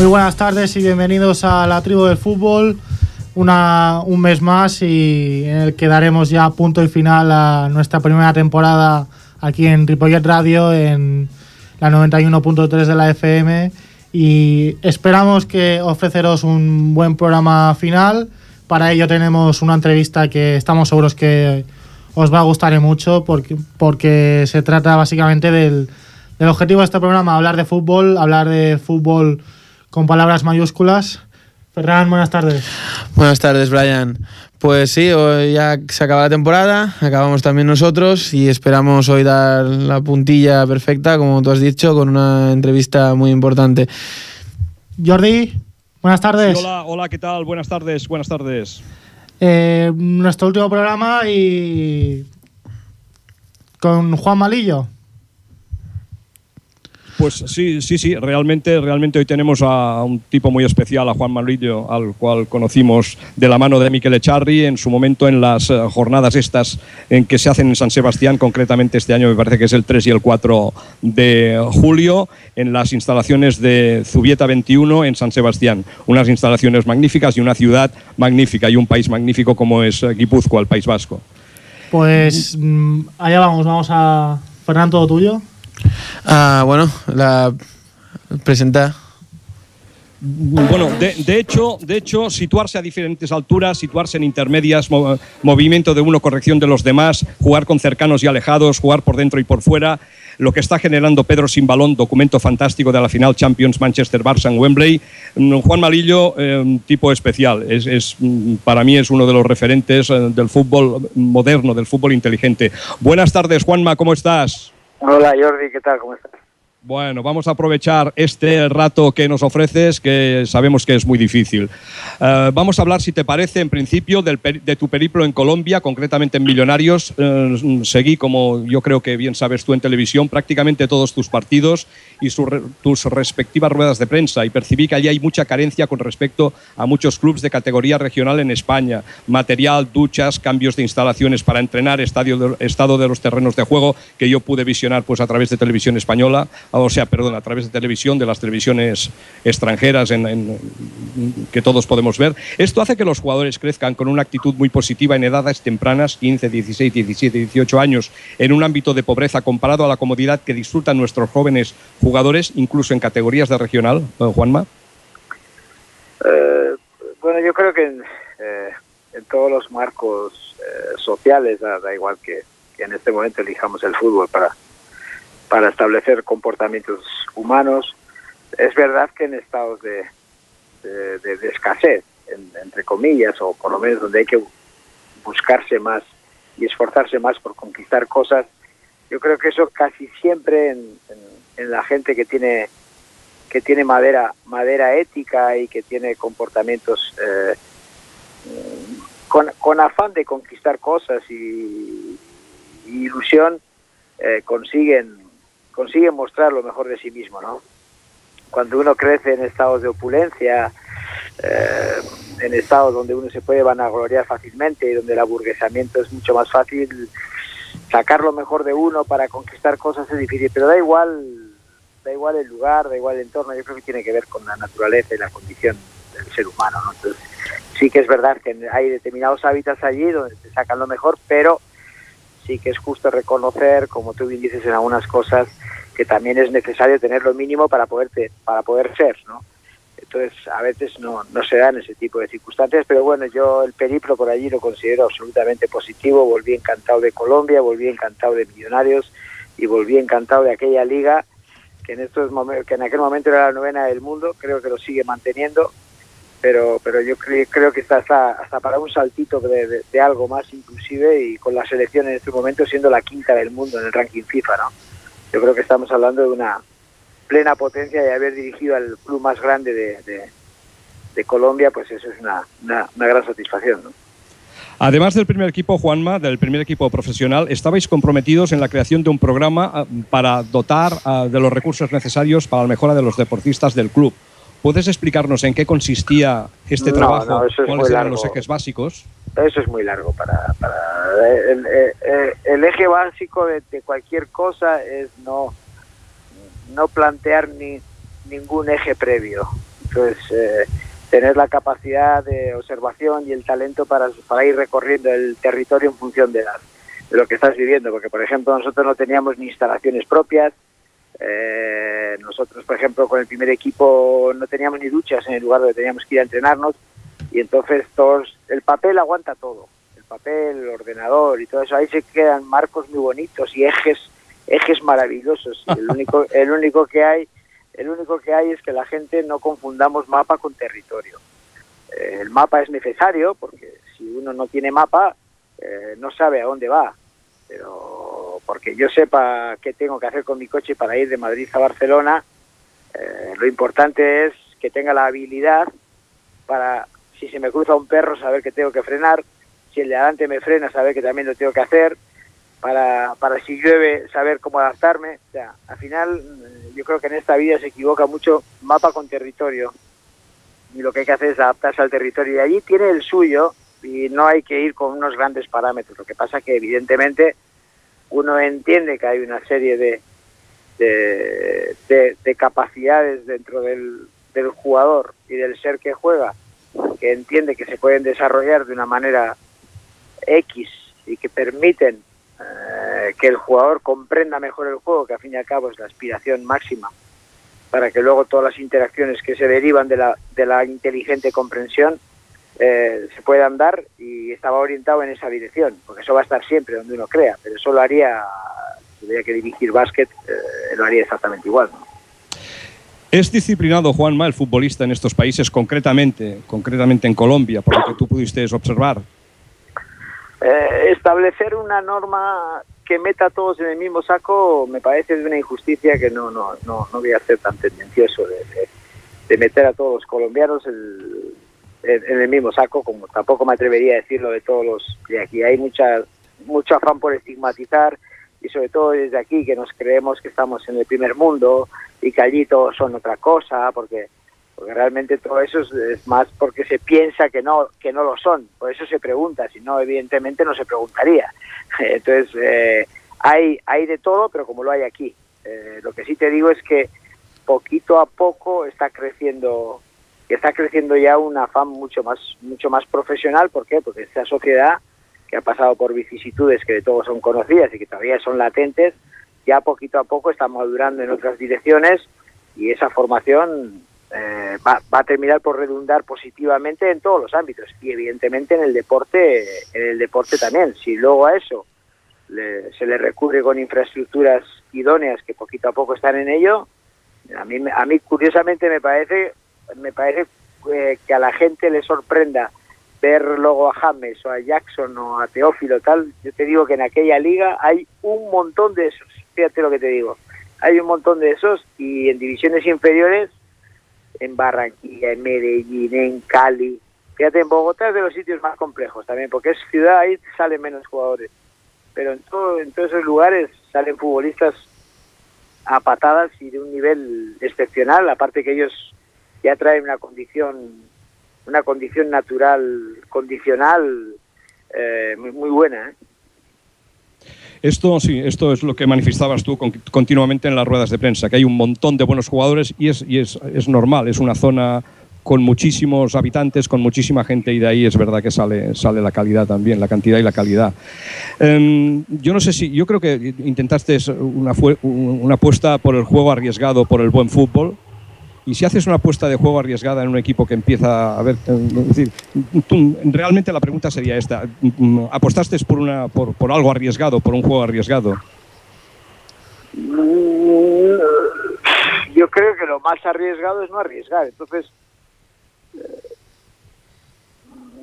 Muy buenas tardes y bienvenidos a la tribu del fútbol. Una, un mes más y en el que daremos ya punto y final a nuestra primera temporada aquí en Ripollet Radio en la 91.3 de la FM y esperamos que ofreceros un buen programa final. Para ello tenemos una entrevista que estamos seguros que os va a gustar mucho porque, porque se trata básicamente del, del objetivo de este programa, hablar de fútbol, hablar de fútbol con palabras mayúsculas. Ferran, buenas tardes. Buenas tardes, Brian. Pues sí, hoy ya se acaba la temporada, acabamos también nosotros y esperamos hoy dar la puntilla perfecta, como tú has dicho, con una entrevista muy importante. Jordi, buenas tardes. Sí, hola, hola, ¿qué tal? Buenas tardes, buenas tardes. Eh, nuestro último programa y con Juan Malillo. Pues sí, sí, sí, realmente, realmente hoy tenemos a un tipo muy especial, a Juan Manuillo, al cual conocimos de la mano de Miquel Echarri en su momento en las eh, jornadas estas en que se hacen en San Sebastián, concretamente este año me parece que es el 3 y el 4 de julio, en las instalaciones de Zubieta 21 en San Sebastián. Unas instalaciones magníficas y una ciudad magnífica y un país magnífico como es eh, Guipúzcoa, el País Vasco. Pues mm, allá vamos, vamos a... Fernando, todo tuyo. Ah, bueno, la presenta. Bueno, de, hecho, de hecho, situarse a diferentes alturas, situarse en intermedias, mo movimiento de uno, corrección de los demás, jugar con cercanos y alejados, jugar por dentro y por fuera, lo que está generando Pedro sin balón, documento fantástico de la final Champions Manchester-Barça en Wembley. Juan Malillo, eh, tipo especial, es, es, para mí es uno de los referentes eh, del fútbol moderno, del fútbol inteligente. Buenas tardes, Juanma, ¿cómo estás? Hola Jordi, ¿qué tal? ¿Cómo estás? Bueno, vamos a aprovechar este rato que nos ofreces, que sabemos que es muy difícil. Uh, vamos a hablar, si te parece, en principio del de tu periplo en Colombia, concretamente en Millonarios. Uh, seguí, como yo creo que bien sabes tú en televisión, prácticamente todos tus partidos y su, tus respectivas ruedas de prensa y percibí que allí hay mucha carencia con respecto a muchos clubes de categoría regional en España. Material, duchas, cambios de instalaciones para entrenar, estadio estado de los terrenos de juego que yo pude visionar pues, a través de televisión española o sea, perdón, a través de televisión, de las televisiones extranjeras en, en, que todos podemos ver. Esto hace que los jugadores crezcan con una actitud muy positiva en edades tempranas, 15, 16, 17, 18 años, en un ámbito de pobreza comparado a la comodidad que disfrutan nuestros jóvenes jugadores, incluso en categorías de regional, Juanma. Eh, bueno, yo creo que en, eh, todos los marcos eh, sociales, da, igual que en este momento elijamos el fútbol para para establecer comportamientos humanos. Es verdad que en estados de, de, escasez, en, entre comillas, o por lo menos donde hay que buscarse más y esforzarse más por conquistar cosas, yo creo que eso casi siempre en la gente que tiene que tiene madera madera ética y que tiene comportamientos eh, con, con afán de conquistar cosas y, y ilusión eh, consiguen consigue mostrar lo mejor de sí mismo, ¿no? Cuando uno crece en estados de opulencia, eh, en estados donde uno se puede vanagloriar fácilmente y donde el aburguesamiento es mucho más fácil, sacar lo mejor de uno para conquistar cosas es difícil, pero da igual, da igual el lugar, da igual el entorno, yo creo que tiene que ver con la naturaleza y la condición del ser humano, ¿no? Entonces, sí que es verdad que hay determinados hábitats allí donde se sacan lo mejor, pero sí que es justo reconocer, como tú bien dices en algunas cosas, que también es necesario tener lo mínimo para poderte, para poder ser, ¿no? Entonces, a veces no, no se dan ese tipo de circunstancias, pero bueno, yo el periplo por allí lo considero absolutamente positivo, volví encantado de Colombia, volví encantado de Millonarios y volví encantado de aquella liga que en estos que en aquel momento era la novena del mundo, creo que lo sigue manteniendo, pero pero yo creo, que está hasta, hasta para un saltito de, algo más inclusive y con la selección en este momento siendo la quinta del mundo en el ranking FIFA, ¿no? Yo creo que estamos hablando de una plena potencia de haber dirigido al club más grande de, de, Colombia, pues eso es una, una, una gran satisfacción, ¿no? Además del primer equipo, Juanma, del primer equipo profesional, estabais comprometidos en la creación de un programa para dotar de los recursos necesarios para la mejora de los deportistas del club. ¿Puedes explicarnos en qué consistía este no, trabajo? No, eso es ¿Cuáles muy eran largo. los ejes básicos? Eso es muy largo. Para, para el, el, el eje básico de, de, cualquier cosa es no, no plantear ni ningún eje previo. Entonces, eh, tener la capacidad de observación y el talento para, para ir recorriendo el territorio en función de, de lo que estás viviendo, porque por ejemplo nosotros no teníamos ni instalaciones propias, eh, nosotros por ejemplo con el primer equipo no teníamos ni duchas en el lugar donde teníamos que ir a entrenarnos y entonces todos, el papel aguanta todo, el papel, el ordenador y todo eso, ahí se quedan marcos muy bonitos y ejes, ejes maravillosos, el único, el único que hay el único que hay es que la gente no confundamos mapa con territorio. Eh, el mapa es necesario porque si uno no tiene mapa eh, no sabe a dónde va, pero porque yo sepa qué tengo que hacer con mi coche para ir de Madrid a Barcelona, eh, lo importante es que tenga la habilidad para, si se me cruza un perro, saber que tengo que frenar, si el de adelante me frena, saber que también lo tengo que hacer, para, para si llueve saber cómo adaptarme. O sea, al final yo creo que en esta vida se equivoca mucho mapa con territorio y lo que hay que hacer es adaptarse al territorio y allí tiene el suyo y no hay que ir con unos grandes parámetros. Lo que pasa que evidentemente uno entiende que hay una serie de, de, de, capacidades dentro del, del jugador y del ser que juega que entiende que se pueden desarrollar de una manera X y que permiten eh, que el jugador comprenda mejor el juego, que a fin y al cabo es la aspiración máxima, para que luego todas las interacciones que se derivan de la, de la inteligente comprensión eh, se puedan dar y estaba orientado en esa dirección, porque eso va a estar siempre donde uno crea, pero eso lo haría, si tuviera que dirigir básquet, eh, lo haría exactamente igual. ¿Es disciplinado Juanma, el futbolista en estos países, concretamente, concretamente en Colombia, por lo que tú pudiste observar? Eh, establecer una norma que meta a todos en el mismo saco me parece de una injusticia que no no no, no voy a ser tan tendencioso de, de, meter a todos los colombianos el, en, el mismo saco como tampoco me atrevería a decirlo de todos los de aquí. Hay mucha mucho afán por estigmatizar y sobre todo desde aquí que nos creemos que estamos en el primer mundo y que allí todos son otra cosa porque porque realmente todo eso es, más porque se piensa que no que no lo son. Por eso se pregunta si no evidentemente no se preguntaría. Entonces eh, hay hay de todo pero como lo hay aquí. Eh, lo que sí te digo es que poquito a poco está creciendo está creciendo ya un afán mucho más mucho más profesional ¿por qué? porque esta sociedad que ha pasado por vicisitudes que de todos son conocidas y que todavía son latentes ya poquito a poco está madurando en otras direcciones y esa formación eh, va, va, a terminar por redundar positivamente en todos los ámbitos y evidentemente en el deporte en el deporte también si luego a eso le, se le recurre con infraestructuras idóneas que poquito a poco están en ello a mí a mí curiosamente me parece me parece eh, que a la gente le sorprenda ver luego a James o a Jackson o a Teófilo tal yo te digo que en aquella liga hay un montón de esos fíjate lo que te digo hay un montón de esos y en divisiones inferiores en Barranquilla, en Medellín, en Cali. Fíjate, en Bogotá es de los sitios más complejos también, porque es ciudad, ahí salen menos jugadores. Pero en, todo, en todos esos lugares salen futbolistas a patadas y de un nivel excepcional, aparte que ellos ya traen una condición una condición natural, condicional eh, muy, muy buena. ¿eh? Esto sí, esto es lo que manifestabas tú continuamente en las ruedas de prensa, que hay un montón de buenos jugadores y es, y es, es normal, es una zona con muchísimos habitantes, con muchísima gente y de ahí es verdad que sale, sale la calidad también, la cantidad y la calidad. Um, yo no sé si, yo creo que intentaste una, una apuesta por el juego arriesgado, por el buen fútbol, y si haces una apuesta de juego arriesgada en un equipo que empieza a ver, es decir, tú, realmente la pregunta sería esta: ¿apostaste por una, por, por algo arriesgado, por un juego arriesgado? Mm, yo creo que lo más arriesgado es no arriesgar. Entonces, eh,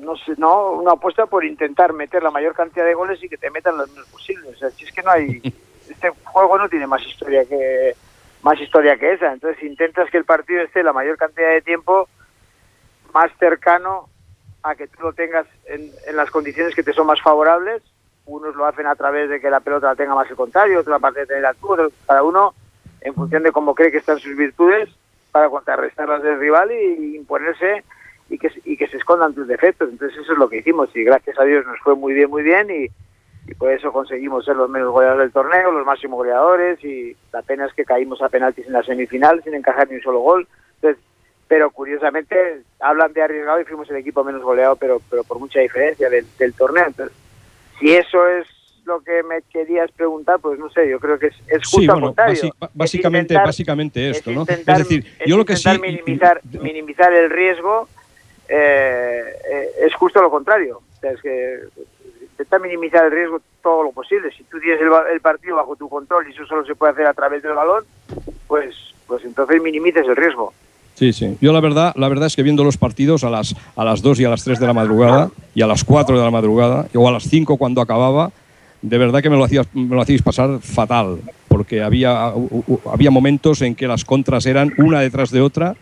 no sé, no, una apuesta por intentar meter la mayor cantidad de goles y que te metan los menos posibles. O sea, si es que no hay, este juego no tiene más historia que más historia que esa. Entonces intentas que el partido esté la mayor cantidad de tiempo más cercano a que tú lo tengas en, en las condiciones que te son más favorables. Unos lo hacen a través de que la pelota la tenga más el contrario, otra parte de tenerla tú, cada uno en función de cómo cree que están sus virtudes para contrarrestarlas del rival y, imponerse y que, y que se escondan tus defectos. Entonces eso es lo que hicimos y gracias a Dios nos fue muy bien, muy bien y, y por eso conseguimos ser los menos goleadores del torneo, los máximos goleadores y la pena es que caímos a penaltis en la semifinal sin encajar ni un solo gol. Entonces, pero curiosamente hablan de arriesgado y fuimos el equipo menos goleado, pero, pero por mucha diferencia del, del torneo. Entonces, si eso es lo que me querías preguntar, pues no sé, yo creo que es, es justo Sí, bueno, contrario. basi- Es básicamente, intentar- básicamente esto, es ¿no? es decir, yo lo que sí... minimizar, minimizar el riesgo eh, eh, es justo lo contrario. O sea, es que intentar minimizar el riesgo todo lo posible. Si tú tienes el, el partido bajo tu control y eso solo se puede hacer a través del balón, pues, pues entonces minimices el riesgo. Sí, sí. Yo la verdad, la verdad es que viendo los partidos a las, a las 2 y a las 3 de la madrugada y a las 4 de la madrugada o a las 5 cuando acababa, de verdad que me lo, hacías, me lo hacíais pasar fatal, porque había, había momentos en que las contras eran una detrás de otra,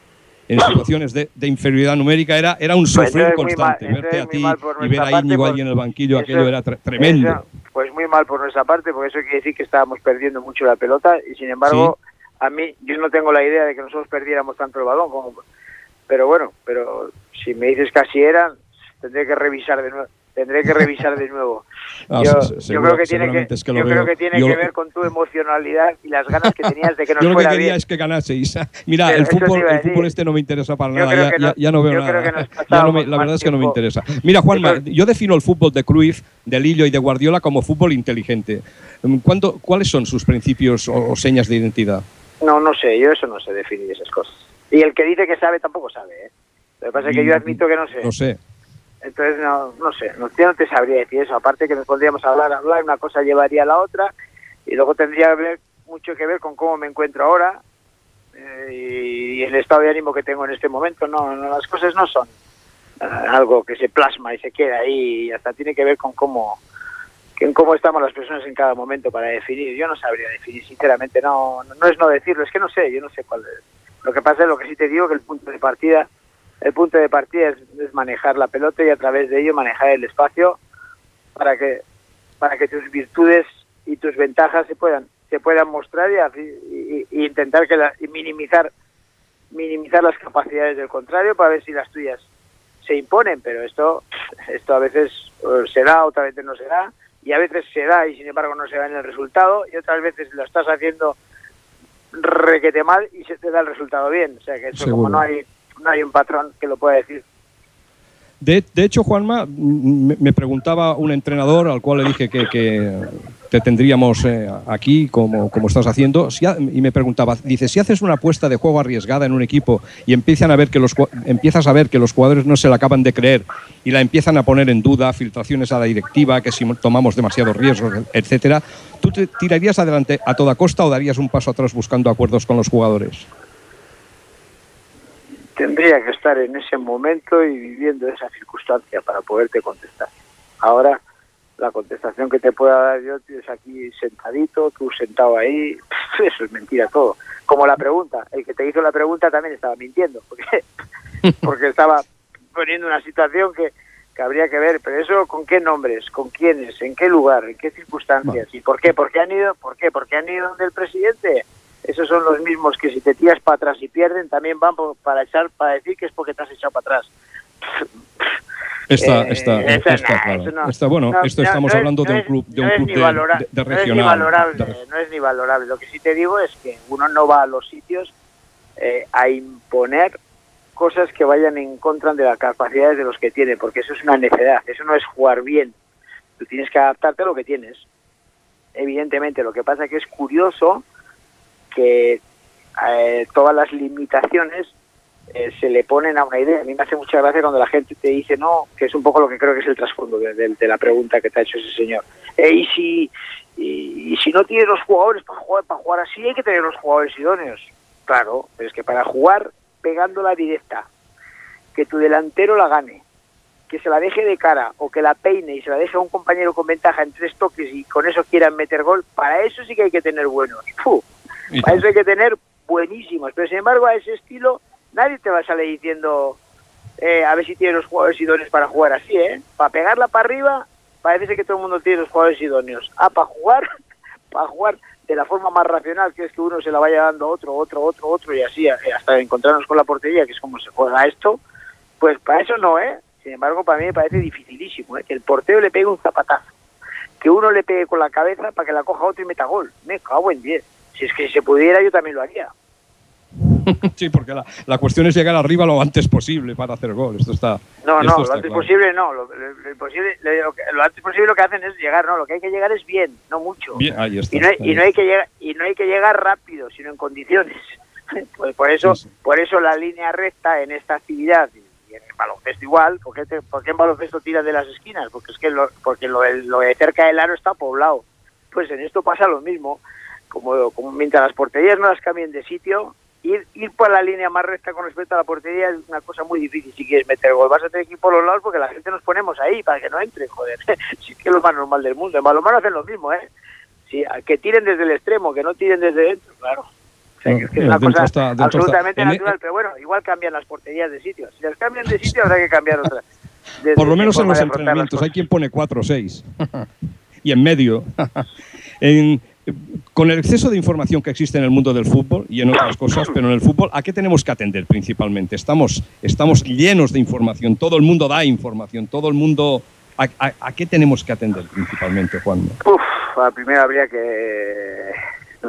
en situaciones de, de inferioridad numérica, era, era un sufrir muy mal- constante. Verte a ti y ver a Íñigo allí en el banquillo, eso- aquello era tre- tremendo. eso, pues muy mal por nuestra parte, porque eso quiere decir que estábamos perdiendo mucho la pelota y sin embargo, a mí yo no tengo la idea de que nosotros perdiéramos tanto el balón como pero bueno, pero si me dices que así eran, tendré que revisar de nuevo. Tendré que revisar de nuevo. Ah, yo, creo que tiene que, seguramente es que lo yo creo veo. que tiene Yo que lo- ver con tu emocionalidad y las ganas que tenías de que nos Yo lo que quería bien. es que ganaseis. Mira, Pero el fútbol, el fútbol este no me interesa para nada. Ya, no- ya no veo nada. no me- la verdad es que no me interesa. Mira, Juanma, Yo defino el fútbol de Cruyff, de Lillo y de Guardiola como fútbol inteligente. ¿Cuándo- ¿Cuáles son sus principios o, o señas de identidad? No, no sé, yo eso no sé definir esas cosas. Y el que dice que sabe tampoco sabe, ¿eh? Lo que pasa es que yo admito que no sé. No sé. Entonces, no, no sé, no, yo no te sabría decir eso. Aparte que nos pondríamos a hablar, hablar, una cosa llevaría a la otra y luego tendría que ver, mucho que ver con cómo me encuentro ahora eh, y el estado de ánimo que tengo en este momento. No, no las cosas no son eh, algo que se plasma y se queda ahí y hasta tiene que ver con cómo en cómo estamos las personas en cada momento para definir. Yo no sabría definir, sinceramente, no, no, no es no decirlo, es que no sé, yo no sé cuál es. Lo que pasa es lo que sí te digo que el punto de partida el punto de partida es, es manejar la pelota y a través de ello manejar el espacio para que para que tus virtudes y tus ventajas se puedan se puedan mostrar y, así- y- y intentar que la- y minimizar minimizar las capacidades del contrario para ver si las tuyas se imponen pero esto esto a veces se da otras veces no se da y a veces se da y sin embargo no se da en el resultado y otras veces lo estás haciendo requete mal y se te da el resultado bien o sea que eso Seguro. como no hay no hay un patrón que lo pueda decir De, de hecho, Juanma, me, preguntaba un entrenador al cual le dije que, que te tendríamos eh, aquí, como, como estás haciendo, y me preguntaba, dice, si haces una apuesta de juego arriesgada en un equipo y empiezan a ver que los, empiezas a ver que los jugadores no se la acaban de creer y la empiezan a poner en duda, filtraciones a la directiva, que si tomamos demasiados riesgos, etcétera, ¿tú te tirarías adelante a toda costa o darías un paso atrás buscando acuerdos con los jugadores? Tendría que estar en ese momento y viviendo esa circunstancia para poderte contestar. Ahora, la contestación que te pueda dar yo, tienes aquí sentadito, tú sentado ahí, eso es mentira todo. Como la pregunta, el que te hizo la pregunta también estaba mintiendo, porque, porque estaba poniendo una situación que, que habría que ver, pero eso con qué nombres, con quiénes, en qué lugar, en qué circunstancias y por qué, por qué han ido, por qué, por qué han ido donde el presidente. Esos son los mismos que si te tiras para atrás y pierden también van por- para echar para decir que es porque te has echado para atrás. Está, Eh, está, eso está no, claro. eso no. Está, bueno, No, esto estamos no hablando de un club, de, un club de, valora- de- de no es ni regional. valorable, de- no es ni valorable. Lo que sí te digo es que uno no va a los sitios eh, a imponer cosas que vayan en contra de las capacidades de los que tiene, porque eso es una necedad, eso no es jugar bien. Tú tienes que adaptarte a lo que tienes. Evidentemente, lo que pasa es que es curioso que eh, todas las limitaciones eh, se le ponen a una idea. A mí me hace mucha gracia cuando la gente te dice no, que es un poco lo que creo que es el trasfondo de, la pregunta que te ha hecho ese señor. Eh, y si y, y si no tienes los jugadores para jugar para jugar así, hay que tener los jugadores idóneos. Claro, pero es que para jugar pegando la directa, que tu delantero la gane, que se la deje de cara o que la peine y se la deje a un compañero con ventaja en tres toques y con eso quieran meter gol, para eso sí que hay que tener buenos. ¡Fu! Para eso hay que tener buenísimos. Pero sin embargo, a ese estilo, nadie te va a salir diciendo eh, a ver si tienes los jugadores idóneos para jugar así, ¿eh? Para pegarla para arriba, parece que todo el mundo tiene los jugadores idóneos. Ah, para jugar, para jugar de la forma más racional, que es que uno se la vaya dando a otro, otro, otro, otro, y así, eh, hasta encontrarnos con la portería, que es como se juega esto, pues para eso no, ¿eh? Sin embargo, para mí me parece dificilísimo, ¿eh? Que el portero le pegue un zapatazo, que uno le pegue con la cabeza para que la coja otro y meta gol. Me cago en 10. Si es que se pudiera, yo también lo haría. sí, porque la, la, cuestión es llegar arriba lo antes posible para hacer gol. Esto está. No, esto no, está lo antes claro. posible no. Lo, lo- lo lo antes posible lo que hacen es llegar, no. Lo que hay que llegar es bien, no mucho. Bien, ahí está. y no, ahí y no hay que llegar y no hay que llegar rápido sino en condiciones pues por eso Sí, sí. por eso la línea recta en esta actividad y en el baloncesto igual porque porque en baloncesto tiras de las esquinas porque es que lo, porque lo, lo de cerca del aro está poblado pues en esto pasa lo mismo como, como mientras las porterías no las cambien de sitio ir, ir por la línea más recta con respecto a la portería es una cosa muy difícil si quieres meter gol vas a tener que ir por los lados porque la gente nos ponemos ahí para que no entre joder si es que es lo más normal del mundo en balonmano hacen lo mismo eh Sí, que tiren desde el extremo, que no tiren desde dentro, claro. O sea, No, que es, una cosa está- dentro está. absolutamente En e- natural, pero bueno, igual cambian las porterías de sitio. Si las cambian de sitio, habrá que cambiar otras. Por lo menos en los entrenamientos. Hay quien pone 4 o 6. y en medio. En- con el exceso de información que existe en el mundo del fútbol y en otras cosas, pero en el fútbol, ¿a qué tenemos que atender principalmente? Estamos, estamos llenos de información, todo el mundo da información, todo el mundo... ¿A, a- qué tenemos que atender principalmente, Juan? Uf, primero habría que.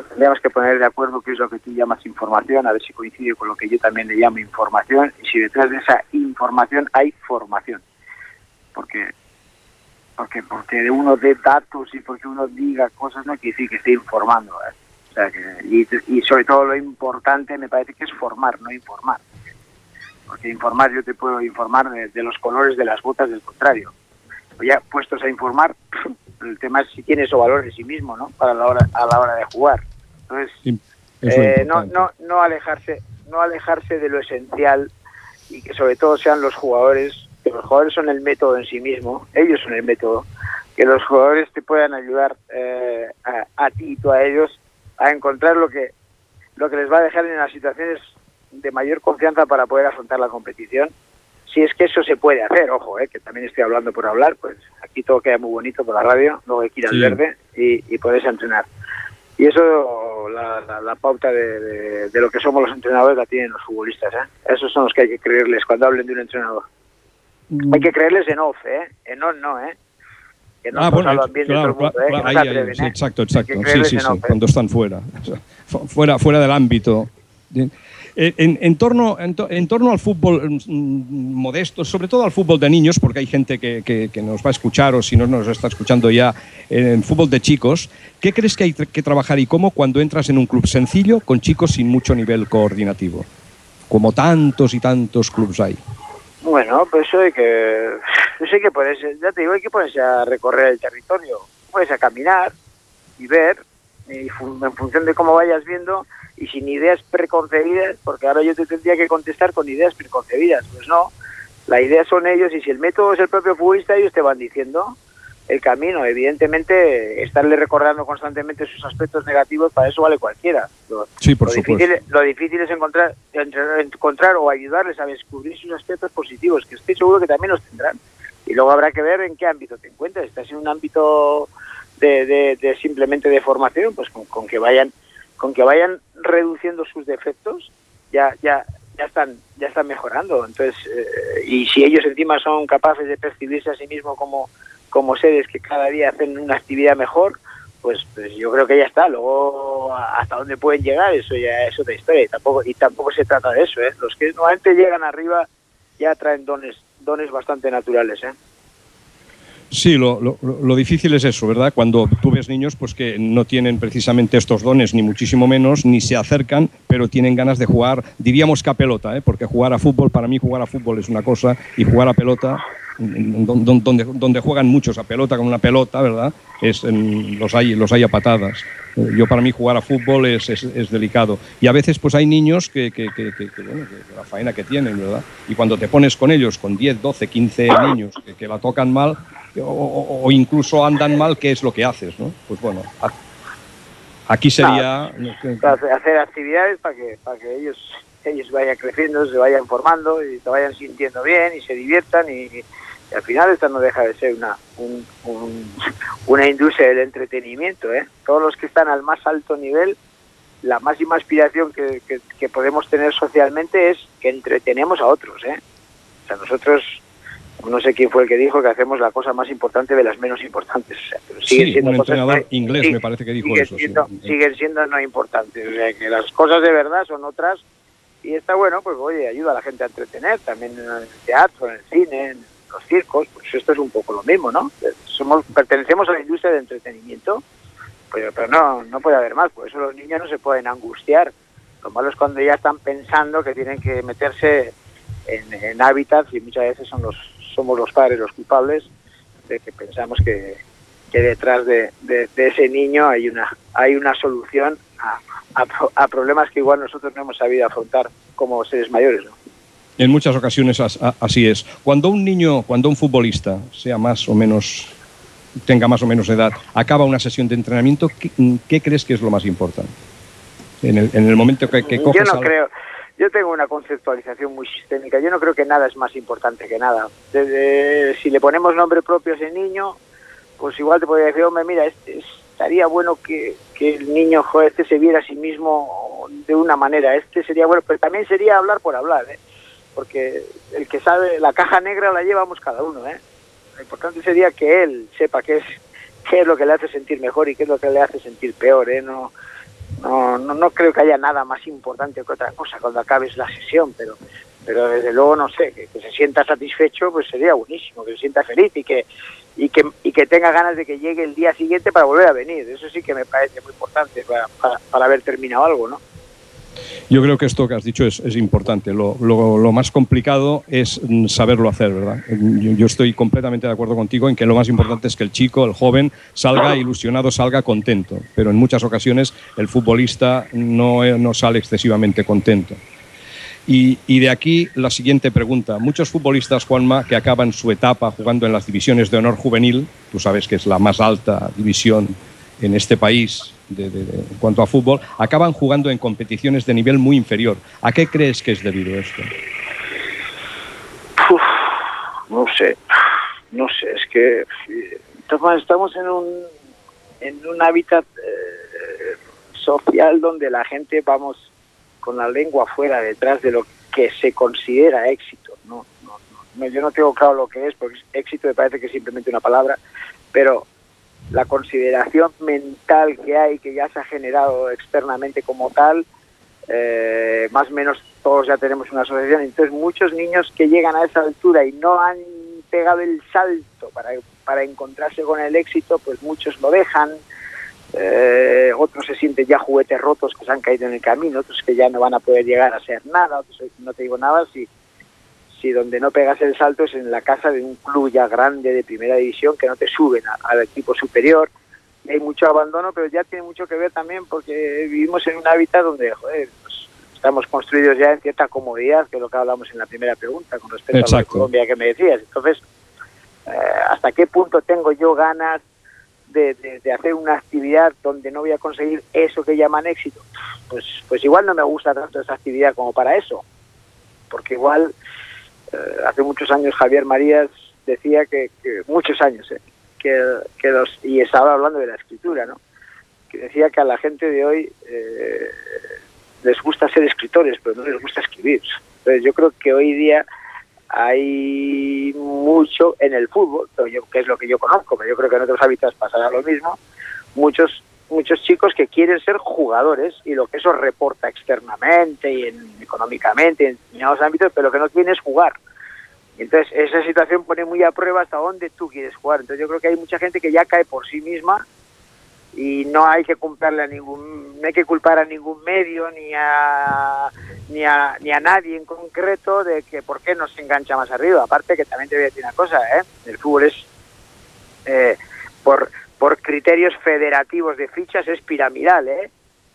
Tendríamos que poner de acuerdo qué es lo que tú llamas información, a ver si coincide con lo que yo también le llamo información, y si detrás de esa información hay formación. Porque porque porque de uno dé datos y porque uno diga cosas no quiere decir que esté informando. ¿eh? O sea que, y, y sobre todo lo importante me parece que es formar, no informar. Porque informar yo te puedo informar de, de los colores de las botas del contrario. Pues ya puestos a informar, el tema es si tiene esos valores en sí mismo, ¿no? Para la hora, a la hora de jugar. Entonces, eh, no, no, no alejarse, no alejarse de lo esencial y que sobre todo sean los jugadores, que los jugadores son el método en sí mismo, ellos son el método, que los jugadores te puedan ayudar eh, a, a ti y tú a ellos a encontrar lo que lo que les va a dejar en las situaciones de mayor confianza para poder afrontar la competición. Si es que eso se puede hacer, ojo, eh, que también estoy hablando por hablar, pues aquí todo queda muy bonito por la radio, luego hay que ir al Sí. verde y, y poderse entrenar. Y eso, la, la- la pauta de, de- de lo que somos los entrenadores la tienen los futbolistas. ¿eh? Esos son los que hay que creerles cuando hablen de un entrenador. Mm. Hay que creerles en off, ¿eh? En on no, ¿eh? Que no Ah, bueno, claro, mundo, ¿eh? Ahí, atreven, sí, ¿eh? exacto, exacto. Sí, sí, sí, off, ¿eh? cuando están fuera, fuera, fuera del ámbito. Eh, En, en torno, en, to- en torno al fútbol mm, modesto, sobre todo al fútbol de niños, porque hay gente que, que- que nos va a escuchar o si no nos está escuchando ya en fútbol de chicos, ¿qué crees que hay que trabajar y cómo cuando entras en un club sencillo con chicos sin mucho nivel coordinativo? Como tantos y tantos clubs hay. Bueno, pues eso hay que, eso hay que ponerse, ya te digo, hay que ponerse a recorrer el territorio, ponerse a caminar y ver, y fu- en función de cómo vayas viendo, y sin ideas preconcebidas, porque ahora yo te tendría que contestar con ideas preconcebidas, pues no, la idea son ellos, y si el método es el propio futbolista, ellos te van diciendo el camino, evidentemente, estarle recordando constantemente sus aspectos negativos, para eso vale cualquiera. Lo- Sí, por lo supuesto. difícil, lo difícil es encontrar, encontrar o ayudarles a descubrir sus aspectos positivos, que estoy seguro que también los tendrán. Y luego habrá que ver en qué ámbito te encuentras. Estás en un ámbito de, de- de simplemente de formación, pues con, con que vayan con que vayan reduciendo sus defectos, ya ya ya están ya están mejorando. Entonces, eh, y si ellos encima son capaces de percibirse a sí mismos como como seres que cada día hacen una actividad mejor, pues, pues yo creo que ya está. Luego hasta dónde pueden llegar, eso ya es otra historia. Y tampoco y tampoco se trata de eso. ¿eh? Los que normalmente llegan arriba ya traen dones dones bastante naturales. ¿eh? Sí, lo, lo- lo difícil es eso, ¿verdad? Cuando tú ves niños pues que no tienen precisamente estos dones, ni muchísimo menos, ni se acercan, pero tienen ganas de jugar, diríamos que a pelota, ¿eh? porque jugar a fútbol, para mí jugar a fútbol es una cosa, y jugar a pelota, donde, donde juegan muchos a pelota con una pelota, ¿verdad? Es, en- los, hay, los hay a patadas. Yo para mí jugar a fútbol es, es- es delicado. Y a veces pues hay niños que, que- que- que- que, bueno, la faena que tienen, ¿verdad? Y cuando te pones con ellos, con 10, 12, 15 niños que, la tocan mal, o, incluso andan mal, ¿qué es lo que haces? ¿no? Pues bueno, aquí sería... Hacer actividades para que para que ellos ellos vayan creciendo, se vayan formando y se vayan sintiendo bien y se diviertan y, y al final esta no deja de ser una un- un- una industria del entretenimiento, ¿eh? Todos los que están al más alto nivel, la máxima aspiración que, que- que podemos tener socialmente es que entretenemos a otros, ¿eh? O sea, nosotros no sé quién fue el que dijo que hacemos la cosa más importante de las menos importantes. O sea, pero Sí, siendo un entrenador inglés sí, me parece que dijo siguen eso. sí. Siendo, siguen siendo no importantes. O sea, que las cosas de verdad son otras y está bueno, pues oye, ayuda a la gente a entretener, también en el teatro, en el cine, en los circos, pues esto es un poco lo mismo, ¿no? Somos, pertenecemos a la industria del entretenimiento, pero, pero no, no puede haber más, por eso los niños no se pueden angustiar. Lo malo es cuando ya están pensando que tienen que meterse en, hábitats y muchas veces son los, somos los padres los culpables de que pensamos que, que detrás de, de, de, ese niño hay una, hay una solución a, a, a, problemas que igual nosotros no hemos sabido afrontar como seres mayores. ¿no? En muchas ocasiones así es. Cuando un niño, cuando un futbolista, sea más o menos, tenga más o menos edad, acaba una sesión de entrenamiento, ¿qué, qué crees que es lo más importante? En el, en el momento que, que coges Yo no creo. Yo tengo una conceptualización muy sistémica. Yo no creo que nada es más importante que nada. Desde, si le ponemos nombre propio a ese niño, pues igual te podría decir, hombre, mira, este, estaría bueno que, que el niño joder, este se viera a sí mismo de una manera. Este sería bueno, pero también sería hablar por hablar, ¿eh? Porque el que sabe, la caja negra la llevamos cada uno. ¿eh? Lo importante sería que él sepa qué es, qué es lo que le hace sentir mejor y qué es lo que le hace sentir peor. ¿eh? No, no, no, no creo que haya nada más importante que otra cosa cuando acabes la sesión, pero pero desde luego no sé, que, se sienta satisfecho pues sería buenísimo, que se sienta feliz y que y que y que tenga ganas de que llegue el día siguiente para volver a venir. Eso sí que me parece muy importante para, para, para haber terminado algo, ¿no? Yo creo que esto que has dicho es, es importante. Lo, lo, lo, más complicado es saberlo hacer, ¿verdad? Yo, yo, estoy completamente de acuerdo contigo en que lo más importante es que el chico, el joven, salga ilusionado, salga contento. Pero en muchas ocasiones el futbolista no, no sale excesivamente contento. Y, y, de aquí la siguiente pregunta. Muchos futbolistas, Juanma, que acaban su etapa jugando en las divisiones de honor juvenil, tú sabes que es la más alta división en este país de, en cuanto a fútbol, acaban jugando en competiciones de nivel muy inferior. ¿A qué crees que es debido esto? No sé, no sé, es que estamos en un, en un hábitat eh, social donde la gente vamos con la lengua fuera detrás de lo que se considera éxito. No, no, no, yo no tengo claro lo que es, porque éxito me parece que es simplemente una palabra, pero la consideración mental que hay, que ya se ha generado externamente como tal, eh, más o menos todos ya tenemos una asociación. Entonces muchos niños que llegan a esa altura y no han pegado el salto para, para encontrarse con el éxito, pues muchos lo dejan, eh, otros se sienten ya juguetes rotos que se han caído en el camino, otros que ya no van a poder llegar a ser nada, otros no te digo nada, si si donde no pegas el salto es en la casa de un club ya grande de primera división que no te suben al equipo superior. Y hay mucho abandono, pero ya tiene mucho que ver también porque vivimos en un hábitat donde, joder, pues, estamos construidos ya en cierta comodidad, que es lo que hablamos en la primera pregunta con respecto Exacto. a la Colombia que me decías. Entonces, eh, ¿hasta qué punto tengo yo ganas de, de, de, hacer una actividad donde no voy a conseguir eso que llaman éxito? Pues, pues igual no me gusta tanto esa actividad como para eso, porque igual hace muchos años Javier Marías decía que, muchos años, eh, que, los, y estaba hablando de la escritura, ¿no? que decía que a la gente de hoy eh, les gusta ser escritores, pero no les gusta escribir. Entonces yo creo que hoy día hay mucho en el fútbol, que es lo que yo conozco, pero yo creo que en otros hábitats pasará lo mismo, muchos muchos chicos que quieren ser jugadores y lo que eso reporta externamente y en, económicamente en determinados ámbitos, pero lo que no quieren es jugar. Entonces, esa situación pone muy a prueba hasta dónde tú quieres jugar. Entonces, yo creo que hay mucha gente que ya cae por sí misma y no hay que culparle a ningún, no hay que culpar a ningún medio ni a, ni a ni a nadie en concreto de que por qué no se engancha más arriba. Aparte que también te voy a decir una cosa, ¿eh? El fútbol es eh, por por criterios federativos de fichas es piramidal, ¿eh?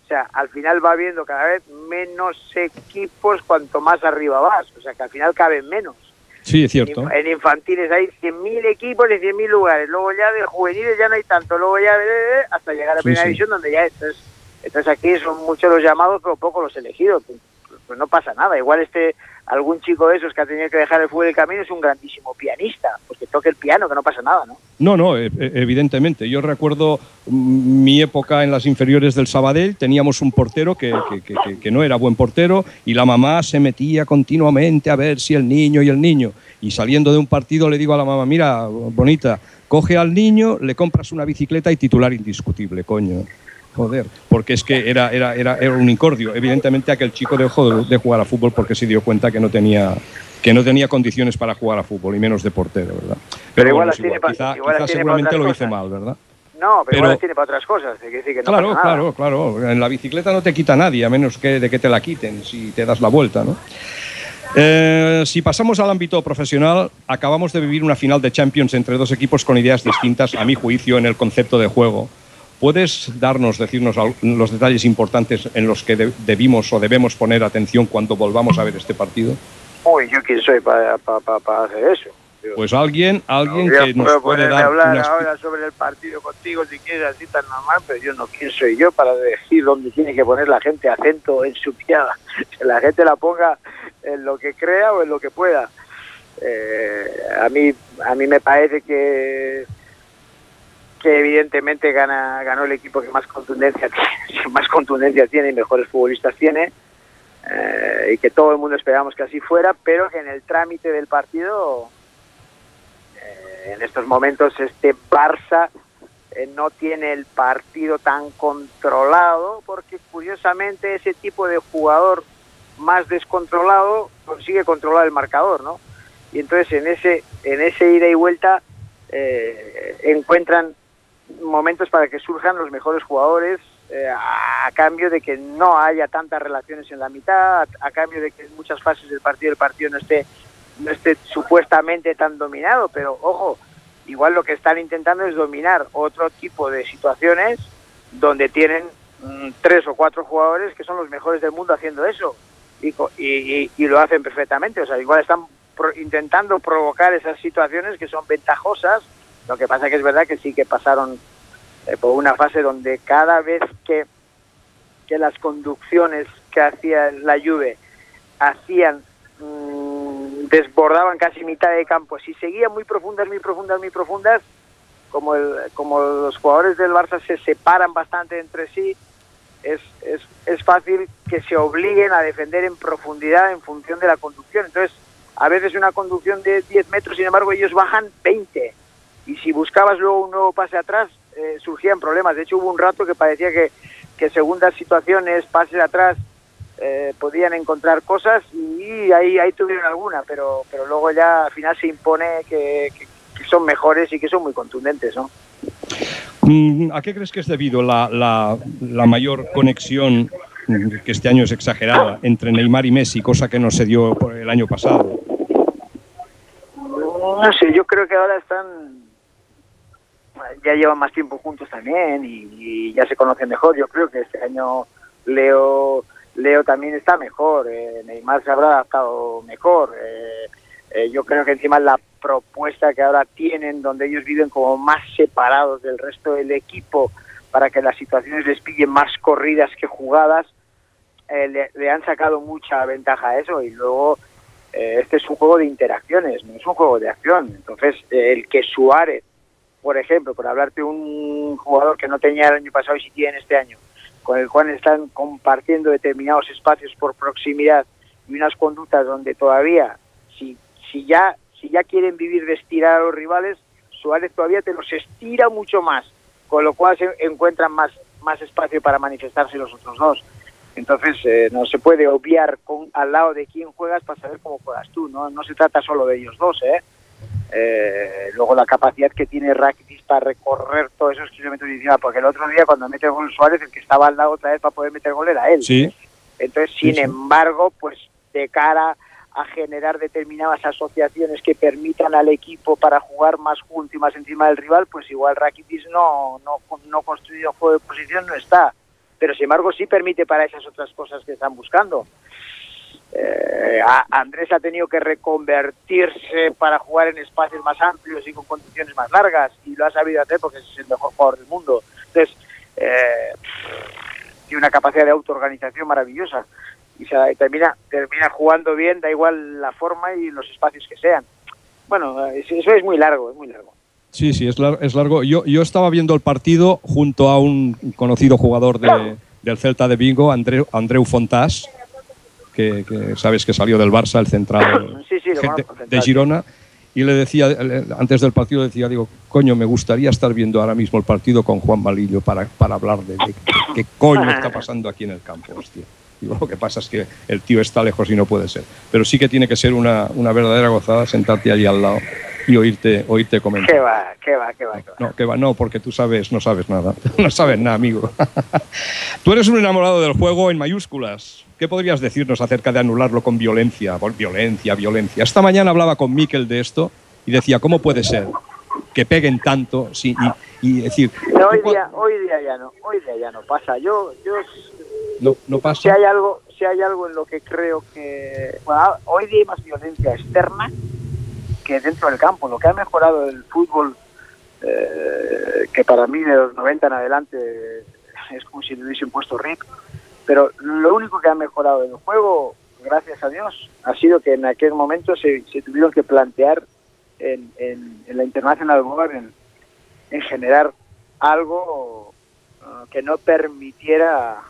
O sea, al final va habiendo cada vez menos equipos cuanto más arriba vas, o sea que al final caben menos. Sí, es cierto. En, infantiles hay 100.000 equipos y 100.000 lugares, luego ya de juveniles ya no hay tanto, luego ya de, hasta llegar a la primera sí, sí. división donde ya estás. Entonces aquí son muchos los llamados, pero pocos los elegidos. Pues, pues no pasa nada. Igual este algún chico de esos que ha tenido que dejar el fútbol del camino es un grandísimo pianista, porque toque el piano, que no pasa nada, ¿no? No, no, e, evidentemente. Yo recuerdo mi época en las inferiores del Sabadell, teníamos un portero que, que, que, que, no era buen portero y la mamá se metía continuamente a ver si el niño y el niño. Y saliendo de un partido le digo a la mamá, mira, bonita, coge al niño, le compras una bicicleta y titular indiscutible, coño. Joder, porque es que era, era, era, era un incordio. Evidentemente aquel chico dejó de, jugar a fútbol porque se dio cuenta que no tenía que no tenía condiciones para jugar a fútbol y menos de portero, ¿verdad? Pero, igual, igual. Quizá, quizá seguramente lo hice mal, ¿verdad? No, pero, igual tiene para otras cosas. claro, claro, claro. En la bicicleta no te quita nadie, a menos que de que te la quiten si te das la vuelta, ¿no? Eh, si pasamos al ámbito profesional, acabamos de vivir una final de Champions entre dos equipos con ideas distintas, a mi juicio, en el concepto de juego. ¿Puedes darnos, decirnos los detalles importantes en los que debimos o debemos poner atención cuando volvamos a ver este partido? Uy, ¿yo quién soy para hacer eso? Pues alguien, alguien que nos puede dar hablar ahora sobre el partido contigo si quieres así tan normal, pero yo no quién soy yo para decir dónde tiene que poner la gente acento en su piada. Que la gente la ponga en lo que crea o en lo que pueda. Eh, a mí a mí me parece que que evidentemente gana ganó el equipo que más contundencia tiene, más contundencia tiene y mejores futbolistas tiene eh, y que todo el mundo esperamos que así fuera, pero en el trámite del partido en estos momentos este Barça eh, no tiene el partido tan controlado porque curiosamente ese tipo de jugador más descontrolado consigue controlar el marcador, ¿no? Y entonces en ese en ese ida y vuelta eh, encuentran momentos para que surjan los mejores jugadores eh, a, cambio de que no haya tantas relaciones en la mitad, a, cambio de que en muchas fases del partido el partido no esté no esté supuestamente tan dominado, pero ojo, igual lo que están intentando es dominar otro tipo de situaciones donde tienen mm, tres o cuatro jugadores que son los mejores del mundo haciendo eso y, y, lo hacen perfectamente. O sea, igual están intentando provocar esas situaciones que son ventajosas. Lo que pasa que es verdad que sí que pasaron eh, por una fase donde cada vez que, que las conducciones que hacía la lluvia hacían Mm, desbordaban casi mitad de campo. Si seguían muy profundas, muy profundas, muy profundas, como, como los jugadores del Barça se separan bastante entre sí, es, es, es fácil que se obliguen a defender en profundidad en función de la conducción. Entonces, a veces una conducción de 10 metros, sin embargo, ellos bajan 20. Y si buscabas luego un nuevo pase atrás, eh, surgían problemas. De hecho, hubo un rato que parecía que, que segundas situaciones, pases atrás, eh, podían encontrar cosas y ahí, ahí tuvieron alguna, pero, pero luego ya al final se impone que, son mejores y que son muy contundentes, ¿no? Mm, ¿A qué crees que es debido la, la, la mayor conexión, que este año es exagerada, entre Neymar y Messi, cosa que no se dio el año pasado? No sé, yo creo que ahora están ya llevan más tiempo juntos también y, ya se conocen mejor. Yo creo que este año Leo Leo también está mejor, eh, Neymar se habrá adaptado mejor. Eh, eh, yo creo que encima la propuesta que ahora tienen, donde ellos viven como más separados del resto del equipo, para que las situaciones les pillen más corridas que jugadas, le, han sacado mucha ventaja a eso. Y luego, este es un juego de interacciones, no es un juego de acción. Entonces, el que Suárez, por ejemplo, por hablarte un jugador que no tenía el año pasado y sí tiene este año, con el cual están compartiendo determinados espacios por proximidad y unas conductas donde todavía, si, si, ya, si ya quieren vivir de estirar a los rivales, Suárez todavía te los estira mucho más, con lo cual se encuentran más, más espacio para manifestarse los otros dos. Entonces eh, no se puede obviar con, al lado de quién juegas para saber cómo juegas tú, ¿no? No se trata solo de ellos dos, ¿eh? Eh, luego la capacidad que tiene Rakitic para recorrer todos esos kilómetros de encima, porque el otro día cuando mete gol Suárez, el que estaba al lado otra vez para poder meter gol era él. Sí. Entonces, sin embargo, pues de cara a generar determinadas asociaciones que permitan al equipo para jugar más junto y más encima del rival, pues igual Rakitic no, no, no construido juego de posición no está. Pero sin embargo sí permite para esas otras cosas que están buscando. Eh, Andrés ha tenido que reconvertirse para jugar en espacios más amplios y con condiciones más largas y lo ha sabido hacer porque es el mejor jugador del mundo. Entonces, eh, tiene una capacidad de autoorganización maravillosa y se termina, termina jugando bien, da igual la forma y los espacios que sean. Bueno, eso es muy largo, es muy largo. Sí, sí, es, es largo. Yo, yo estaba viendo el partido junto a un conocido jugador de, del Celta de Vigo, Andreu, Andreu Fontás, que, sabes que salió del Barça, el central sí, sí, de, Girona. y le decía, antes del partido decía, digo, coño, me gustaría estar viendo ahora mismo el partido con Juan Malillo para, para hablar de, qué coño está pasando aquí en el campo, hostia. Digo, lo que pasa es que el tío está lejos y no puede ser. Pero sí que tiene que ser una, una verdadera gozada sentarte allí al lado y oírte, oírte comentar. ¿Qué va, qué va, qué va? Qué va. No, qué va, no, porque tú sabes, no sabes nada. No sabes nada, amigo. tú eres un enamorado del juego en mayúsculas. ¿Qué podrías decirnos acerca de anularlo con violencia? Violencia, violencia. Esta mañana hablaba con Miquel de esto y decía, ¿cómo puede ser que peguen tanto? Sí, y, y decir... No, hoy, día, hoy día ya no, hoy día ya no pasa. Yo, yo no, no pasa. Si hay algo, si hay algo en lo que creo que bueno, hoy día hay más violencia externa dentro del campo. Lo que ha mejorado el fútbol, eh, que para mí de los 90 en adelante es como si le hubiese impuesto RIP, pero lo único que ha mejorado el juego, gracias a Dios, ha sido que en aquel momento se, se tuvieron que plantear en, la International Board en, en generar algo uh, que no permitiera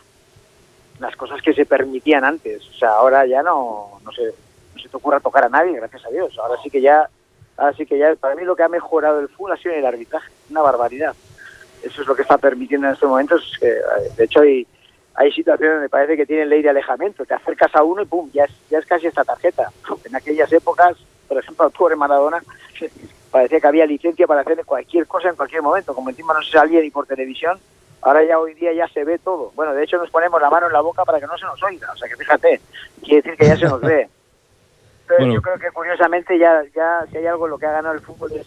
las cosas que se permitían antes. O sea, ahora ya no, no, se, no se te ocurra tocar a nadie, gracias a Dios. Ahora sí que ya, ahora sí que ya, para mí lo que ha mejorado el fútbol ha sido el arbitraje, una barbaridad. Eso es lo que está permitiendo en estos momentos. Que, de hecho, hay, hay situaciones donde parece que tienen ley de alejamiento. Te acercas a uno y pum, ya es, ya es casi esta tarjeta. En aquellas épocas, por ejemplo, pobre Maradona, parecía que había licencia para hacer cualquier cosa en cualquier momento. Como encima no se salía ni por televisión, ahora ya hoy día ya se ve todo. Bueno, de hecho nos ponemos la mano en la boca para que no se nos oiga. O sea que fíjate, quiere decir que ya se nos ve. Entonces Bueno. yo creo que curiosamente ya, ya si hay algo lo que ha ganado el fútbol es,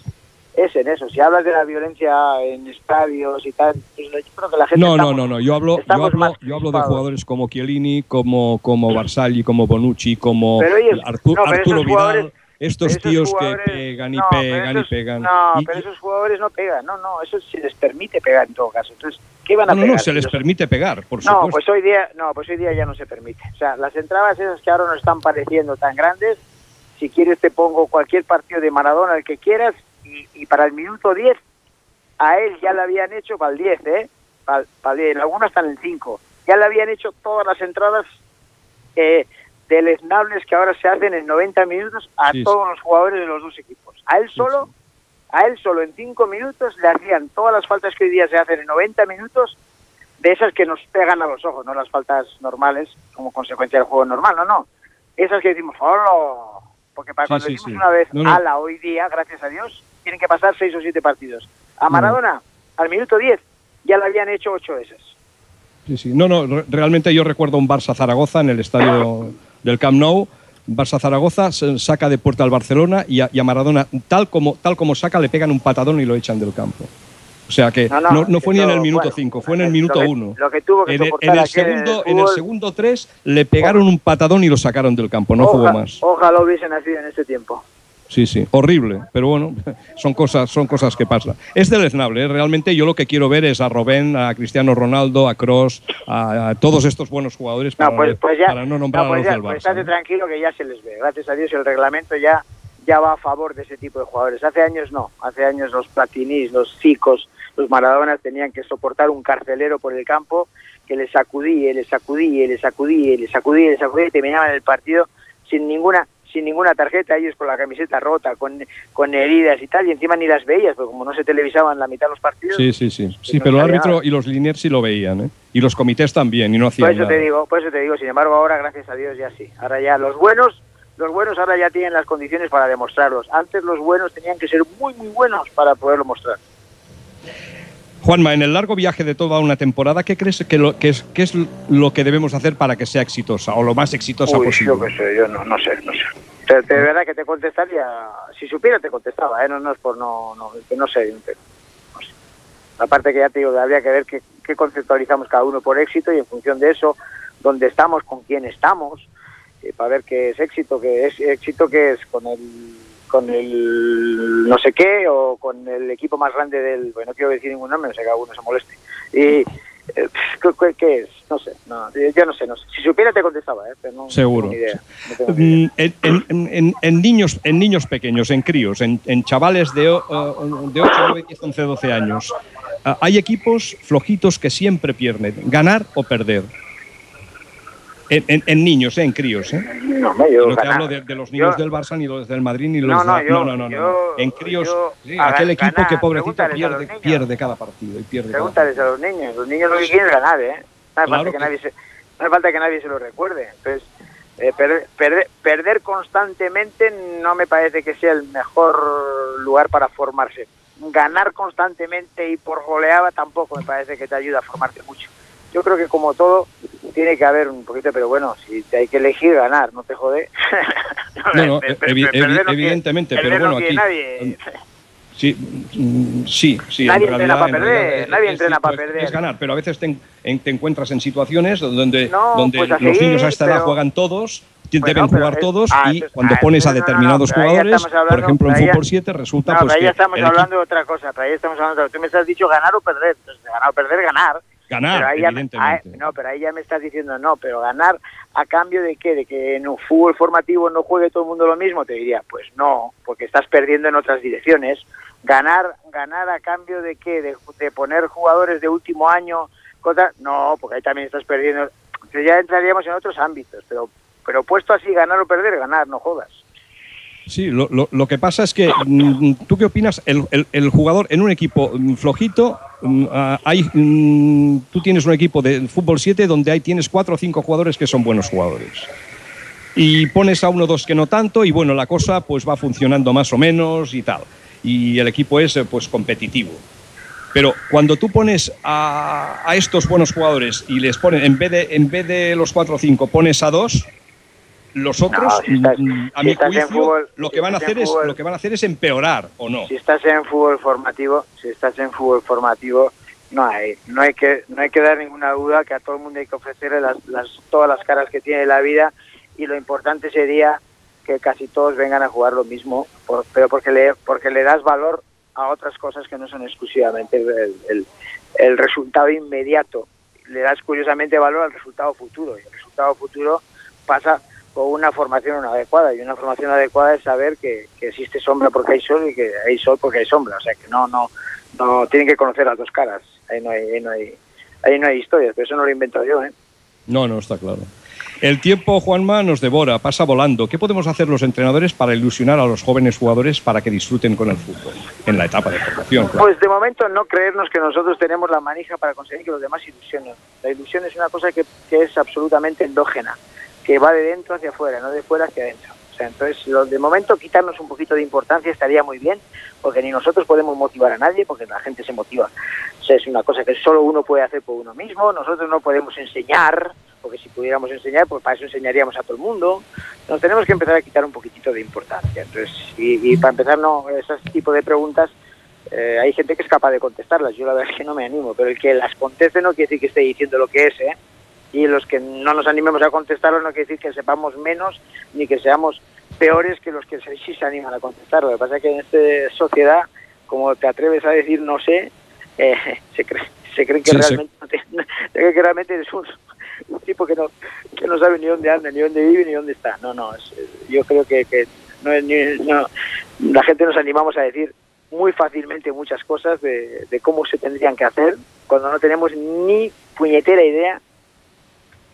es en eso. Si hablas de la violencia en estadios y tal, pues yo creo que la gente... No, no, estamos- no, no. Yo hablo, yo hablo, yo hablo de jugadores como Chiellini, como, como Barzagli, como Bonucci, como Pero, oye, Artu- no, pero Arturo Vidal. Estos tíos que pegan y no, pegan y pegan. No, Y- pero esos jugadores no pegan, no, no, eso se les permite pegar en todo caso. Entonces, ¿qué van a no, no, pegar? no, se les permite pegar, por supuesto. No, pues hoy día, no, pues hoy día ya no se permite. O sea, las entradas esas que ahora nos están pareciendo tan grandes, si quieres te pongo cualquier partido de Maradona, el que quieras, y, y para el minuto 10, a él ya le habían hecho para el 10, ¿eh? Para, el 10, algunos hasta en el 5. Ya le habían hecho todas las entradas eh, deleznables que ahora se hacen en 90 minutos a Sí, sí. todos los jugadores de los dos equipos. A él solo, a él solo en 5 minutos le hacían todas las faltas que hoy día se hacen en 90 minutos de esas que nos pegan a los ojos, no las faltas normales como consecuencia del juego normal, no, no. Esas que decimos, ¡hola! Porque para Sí, cuando sí, decimos sí. una vez, No, no. ala, hoy día, gracias a Dios, tienen que pasar seis o siete partidos. A No. Maradona, al minuto 10, ya le habían hecho ocho esas. Sí, sí. No, no, re- realmente yo recuerdo un Barça-Zaragoza en el estadio del Camp Nou. Barça-Zaragoza saca de puerta al Barcelona y a, y a Maradona, tal como, tal como saca, le pegan un patadón y lo echan del campo. O sea que no, no fue ni en el minuto bueno, 5, fue en el lo minuto que- 1. Lo que tuvo que En el, en segundo, en el fútbol, segundo 3 le pegaron un patadón y lo sacaron del campo, no jugó más. Ojalá hubiese nacido en ese tiempo. Sí, sí, horrible, pero bueno, son cosas, son cosas que pasan. Es deleznable, ¿eh? realmente yo lo que quiero ver es a Robén, a Cristiano Ronaldo, a Cross, a, a todos estos buenos jugadores para No, pues, pues ya, para no nombrar no, pues a los ya, del pues Barça. estate ¿no? tranquilo que ya se les ve. Gracias a Dios el reglamento ya, ya va a favor de ese tipo de jugadores. Hace años no. Hace años los Platinis, los Zicos, los Maradonas tenían que soportar un carcelero por el campo que les sacudía, les sacudía, les sacudía, les sacudía, les sacudía y terminaban el partido sin ninguna sin ninguna tarjeta, ellos con la camiseta rota, con, con heridas y tal, y encima ni las veías, porque como no se televisaban la mitad de los partidos, Sí, sí, sí. Sí, no pero el árbitro nada. y los liniers sí lo veían, ¿eh? Y los comités también, y no Por hacían eso nada. te digo, por eso te digo, sin embargo ahora gracias a Dios ya sí. Ahora ya los buenos, los buenos ahora ya tienen las condiciones para demostrarlos. Antes los buenos tenían que ser muy muy buenos para poderlo mostrar. Juanma, en el largo viaje de toda una temporada, ¿qué crees que, lo, que, es, que es lo que debemos hacer para que sea exitosa o lo más exitosa Uy, posible? yo qué sé, yo no, no sé, no De verdad que te contestaría, si supiera te contestaba, ¿eh? no, no es por no, no, que no sé, no sé. Aparte que ya te digo, habría que ver qué, qué conceptualizamos cada uno por éxito y en función de eso, dónde estamos, con quién estamos, eh, para ver qué es éxito, qué es éxito que es con el con el no sé qué o con el equipo más grande del, bueno, no quiero decir ningún nombre, no sé que alguno se moleste. Y eh, ¿qué, es? No sé, no, yo no sé, no sé. Si supiera te contestaba, ¿eh? pero no, no Seguro. tengo idea, no tengo idea. Mm, En, en- en- en niños, en niños pequeños, en críos, en, en chavales de, de 8, 9, 10, 11, 12 años, ah, hay equipos flojitos que siempre pierden, ganar o perder. En, niños, ¿eh? en críos. ¿eh? No, yo no te hablo de, los niños del Barça, ni los del Madrid, ni los no, no, de... no, no, no, En críos, aquel equipo que pobrecito pierde, pierde cada partido. Y pierde Pregúntales a los niños. Los niños lo que quieren es ganar, ¿eh? No hace, falta que, nadie se, no falta que nadie se lo recuerde. Entonces, eh, perder, perder constantemente no me parece que sea el mejor lugar para formarse. Ganar constantemente y por goleada tampoco me parece que te ayuda a formarte mucho yo creo que como todo tiene que haber un poquito, pero bueno, si te hay que elegir ganar, no te jode. no, no, evidentemente, pero bueno, aquí... Nadie. Sí, mm, sí, sí. Nadie entrena para perder, nadie entrena para perder. Es ganar, pero a veces te, encuentras en situaciones donde, donde pues los niños a esta edad juegan todos, deben jugar todos ah, y cuando pones a determinados jugadores, por ejemplo en Fútbol 7, resulta no, pues ahí estamos hablando de otra cosa, pero ahí estamos hablando de, tú me has dicho ganar o perder, entonces ganar o perder, ganar. Ganar, pero evidentemente. no, pero ahí ya me estás diciendo no, pero ganar a cambio de qué, de que en un fútbol formativo no juegue todo el mundo lo mismo, te diría, pues no, porque estás perdiendo en otras direcciones. Ganar, ganar a cambio de qué, de, poner jugadores de último año, cosas, no, porque ahí también estás perdiendo. Entonces ya entraríamos en otros ámbitos, pero, pero puesto así, ganar o perder, ganar, no jodas. Sí, lo, lo, que pasa es que, mm, ¿tú qué opinas? El, el, jugador en un equipo mm, flojito, mm, ah, hay, tú tienes un equipo de fútbol 7 donde hay, tienes cuatro o cinco jugadores que son buenos jugadores. Y pones a uno o dos que no tanto y bueno, la cosa pues va funcionando más o menos y tal. Y el equipo es eh, pues competitivo. Pero cuando tú pones a, a estos buenos jugadores y les pones, en vez de, en vez de los cuatro o cinco, pones a dos, los otros, mm, a mi juicio, lo que van a hacer es lo que van a hacer es empeorar o no. Si estás en fútbol formativo, si estás en fútbol formativo, no hay, no hay que, no hay que dar ninguna duda que a todo el mundo hay que ofrecerle las, las, todas las caras que tiene la vida y lo importante sería que casi todos vengan a jugar lo mismo, pero porque le, porque le das valor a otras cosas que no son exclusivamente el, el, el resultado inmediato. Le das curiosamente valor al resultado futuro y el resultado futuro pasa con una formación adecuada. Y una formación adecuada es saber que, existe sombra porque hay sol y que hay sol porque hay sombra. O sea que no, no, no tienen que conocer las dos caras. Ahí no hay, ahí no hay, ahí no hay historias, pero eso no lo invento yo, ¿eh? No, no, está claro. El tiempo, Juanma, nos devora, pasa volando. ¿Qué podemos hacer los entrenadores para ilusionar a los jóvenes jugadores para que disfruten con el fútbol en la etapa de formación? Pues de momento no creernos que nosotros tenemos la manija para conseguir que los demás ilusionen. La ilusión es una cosa que, que es absolutamente endógena que va de dentro hacia afuera, no de fuera hacia adentro. O sea, entonces, lo, de momento, quitarnos un poquito de importancia estaría muy bien, porque ni nosotros podemos motivar a nadie, porque la gente se motiva. O sea, es una cosa que solo uno puede hacer por uno mismo, nosotros no podemos enseñar, porque si pudiéramos enseñar, pues para eso enseñaríamos a todo el mundo. Nos tenemos que empezar a quitar un poquitito de importancia. Entonces, y, para empezar, no, ese tipo de preguntas, eh, hay gente que es capaz de contestarlas. Yo la verdad es que no me animo, pero el que las conteste no quiere decir que esté diciendo lo que es, ¿eh? Y los que no nos animemos a contestarlo no quiere decir que sepamos menos ni que seamos peores que los que sí se animan a contestarlo. Lo que pasa es que en esta sociedad, como te atreves a decir no sé, eh, se, cree, se que, realmente, que realmente eres un, tipo que no, que no sabe ni dónde anda, ni dónde vive, ni dónde está. No, no, yo creo que, que no, no, la gente nos animamos a decir muy fácilmente muchas cosas de, de cómo se tendrían que hacer cuando no tenemos ni puñetera idea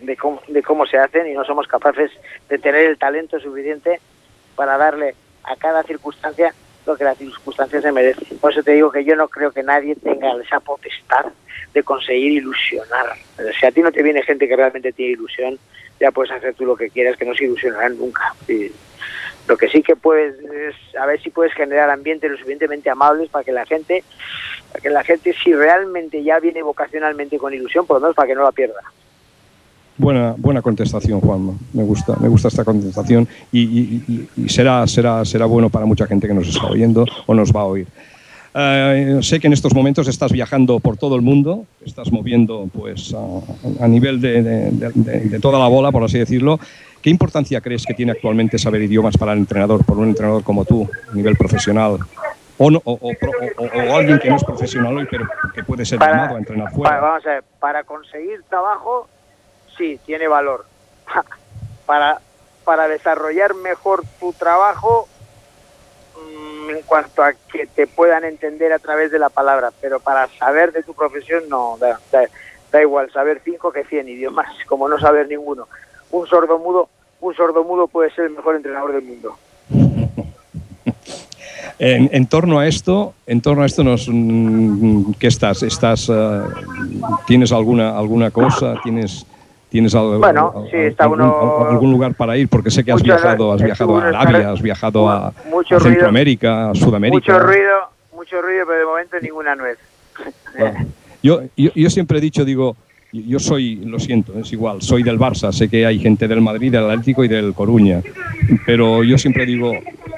de cómo, de cómo se hacen y no somos capaces de tener el talento suficiente para darle a cada circunstancia lo que la circunstancia se merece. Por eso te digo que yo no creo que nadie tenga esa potestad de conseguir ilusionar. Si a ti no te viene gente que realmente tiene ilusión, ya puedes hacer tú lo que quieras, que no se ilusionarán nunca. Lo que sí que puedes es a ver si puedes generar ambientes lo suficientemente amables para que la gente, para que la gente si realmente ya viene vocacionalmente con ilusión, por lo menos para que no la pierda. Buena, buena contestación, Juan. Me gusta, me gusta esta contestación y, será, será, será bueno para mucha gente que nos está oyendo o nos va a oír. Eh, sé que en estos momentos estás viajando por todo el mundo, estás moviendo pues a, nivel de, toda la bola, por así decirlo. ¿Qué importancia crees que tiene actualmente saber idiomas para el entrenador, por un entrenador como tú, a nivel profesional? O, no, o, alguien que no es profesional hoy, pero que puede ser llamado a entrenar fuera. vamos a ver, para conseguir trabajo sí, tiene valor. para, para desarrollar mejor tu trabajo mm, en cuanto a que te puedan entender a través de la palabra, pero para saber de tu profesión no, da, igual saber cinco que cien idiomas, como no saber ninguno. un sordomudo, un sordomudo puede ser el mejor entrenador del mundo. En, torno a esto, en torno a esto nos, mm, ¿qué estás? ¿Estás uh, tienes alguna alguna cosa? ¿Tienes tienes algo, bueno, sí, está algún, uno, algún, lugar para ir? Porque sé que has viajado, has viajado a Arabia, has viajado a, mucho a ruido, Centroamérica, a Sudamérica. Mucho ruido, mucho ruido, pero de momento ninguna nuez. Bueno, yo, yo, yo siempre he dicho, digo, yo soy, lo siento, es igual, soy del Barça, sé que hay gente del Madrid, del Atlético y del Coruña, pero yo siempre digo,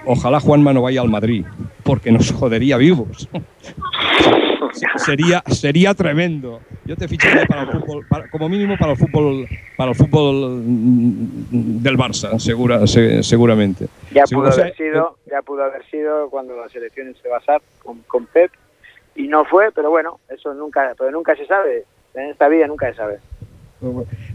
ojalá Juanma no vaya al Madrid, porque nos jodería vivos. sería, sería tremendo. Yo te ficharía para el fútbol, para, como mínimo para el fútbol, para el fútbol del Barça, segura, se, seguramente. Ya pudo sea, haber sido, ya pudo haber sido cuando las elecciones se basar con, con Pep y no fue, pero bueno, eso nunca, pero nunca se sabe. En esta vida nunca se sabe.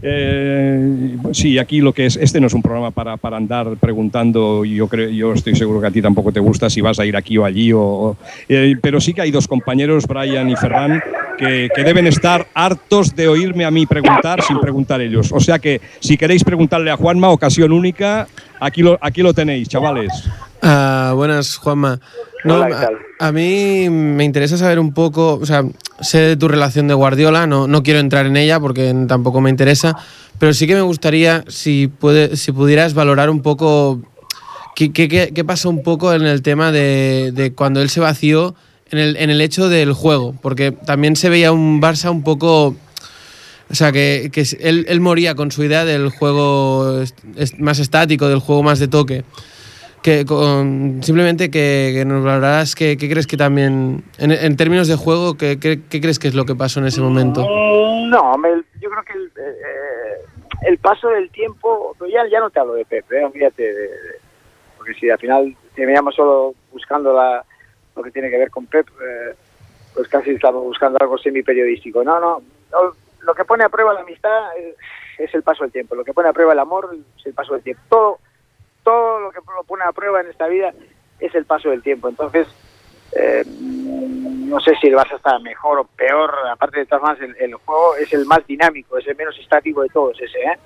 Eh, sí, aquí lo que es, este no es un programa para, para andar preguntando, yo creo, yo estoy seguro que a ti tampoco te gusta si vas a ir aquí o allí, o, eh, pero sí que hay dos compañeros, Brian y Ferran, que, que, deben estar hartos de oírme a mí preguntar sin preguntar ellos. O sea que si queréis preguntarle a Juanma, ocasión única, aquí lo, aquí lo tenéis, chavales. Uh, buenas, Juanma. No, Hola, a, a, mí me interesa saber un poco, o sea, sé de tu relación de Guardiola, no, no quiero entrar en ella porque tampoco me interesa, pero sí que me gustaría si, puede, si pudieras valorar un poco qué, qué, qué pasó un poco en el tema de, de cuando él se vació en el, en el, hecho del juego, porque también se veía un Barça un poco... O sea, que, que él, él, moría con su idea del juego más estático, del juego más de toque que con, simplemente que, que, nos valoraras qué, crees que también, en, en términos de juego, ¿qué, ¿qué, qué, crees que es lo que pasó en ese momento? No, me, yo creo que el, eh, el, paso del tiempo, ya, ya no te hablo de Pep, ¿eh? fíjate, de, de, porque si al final terminamos solo buscando la, lo que tiene que ver con Pep, eh, pues casi estamos buscando algo semi-periodístico. No, no, no, lo que pone a prueba la amistad es, es el paso del tiempo, lo que pone a prueba el amor es el paso del tiempo. Todo todo lo que lo pone a prueba en esta vida es el paso del tiempo. Entonces, eh, no sé si el Barça está mejor o peor, aparte de todas más, el, el, juego es el más dinámico, es el menos estático de todos ese, ¿eh?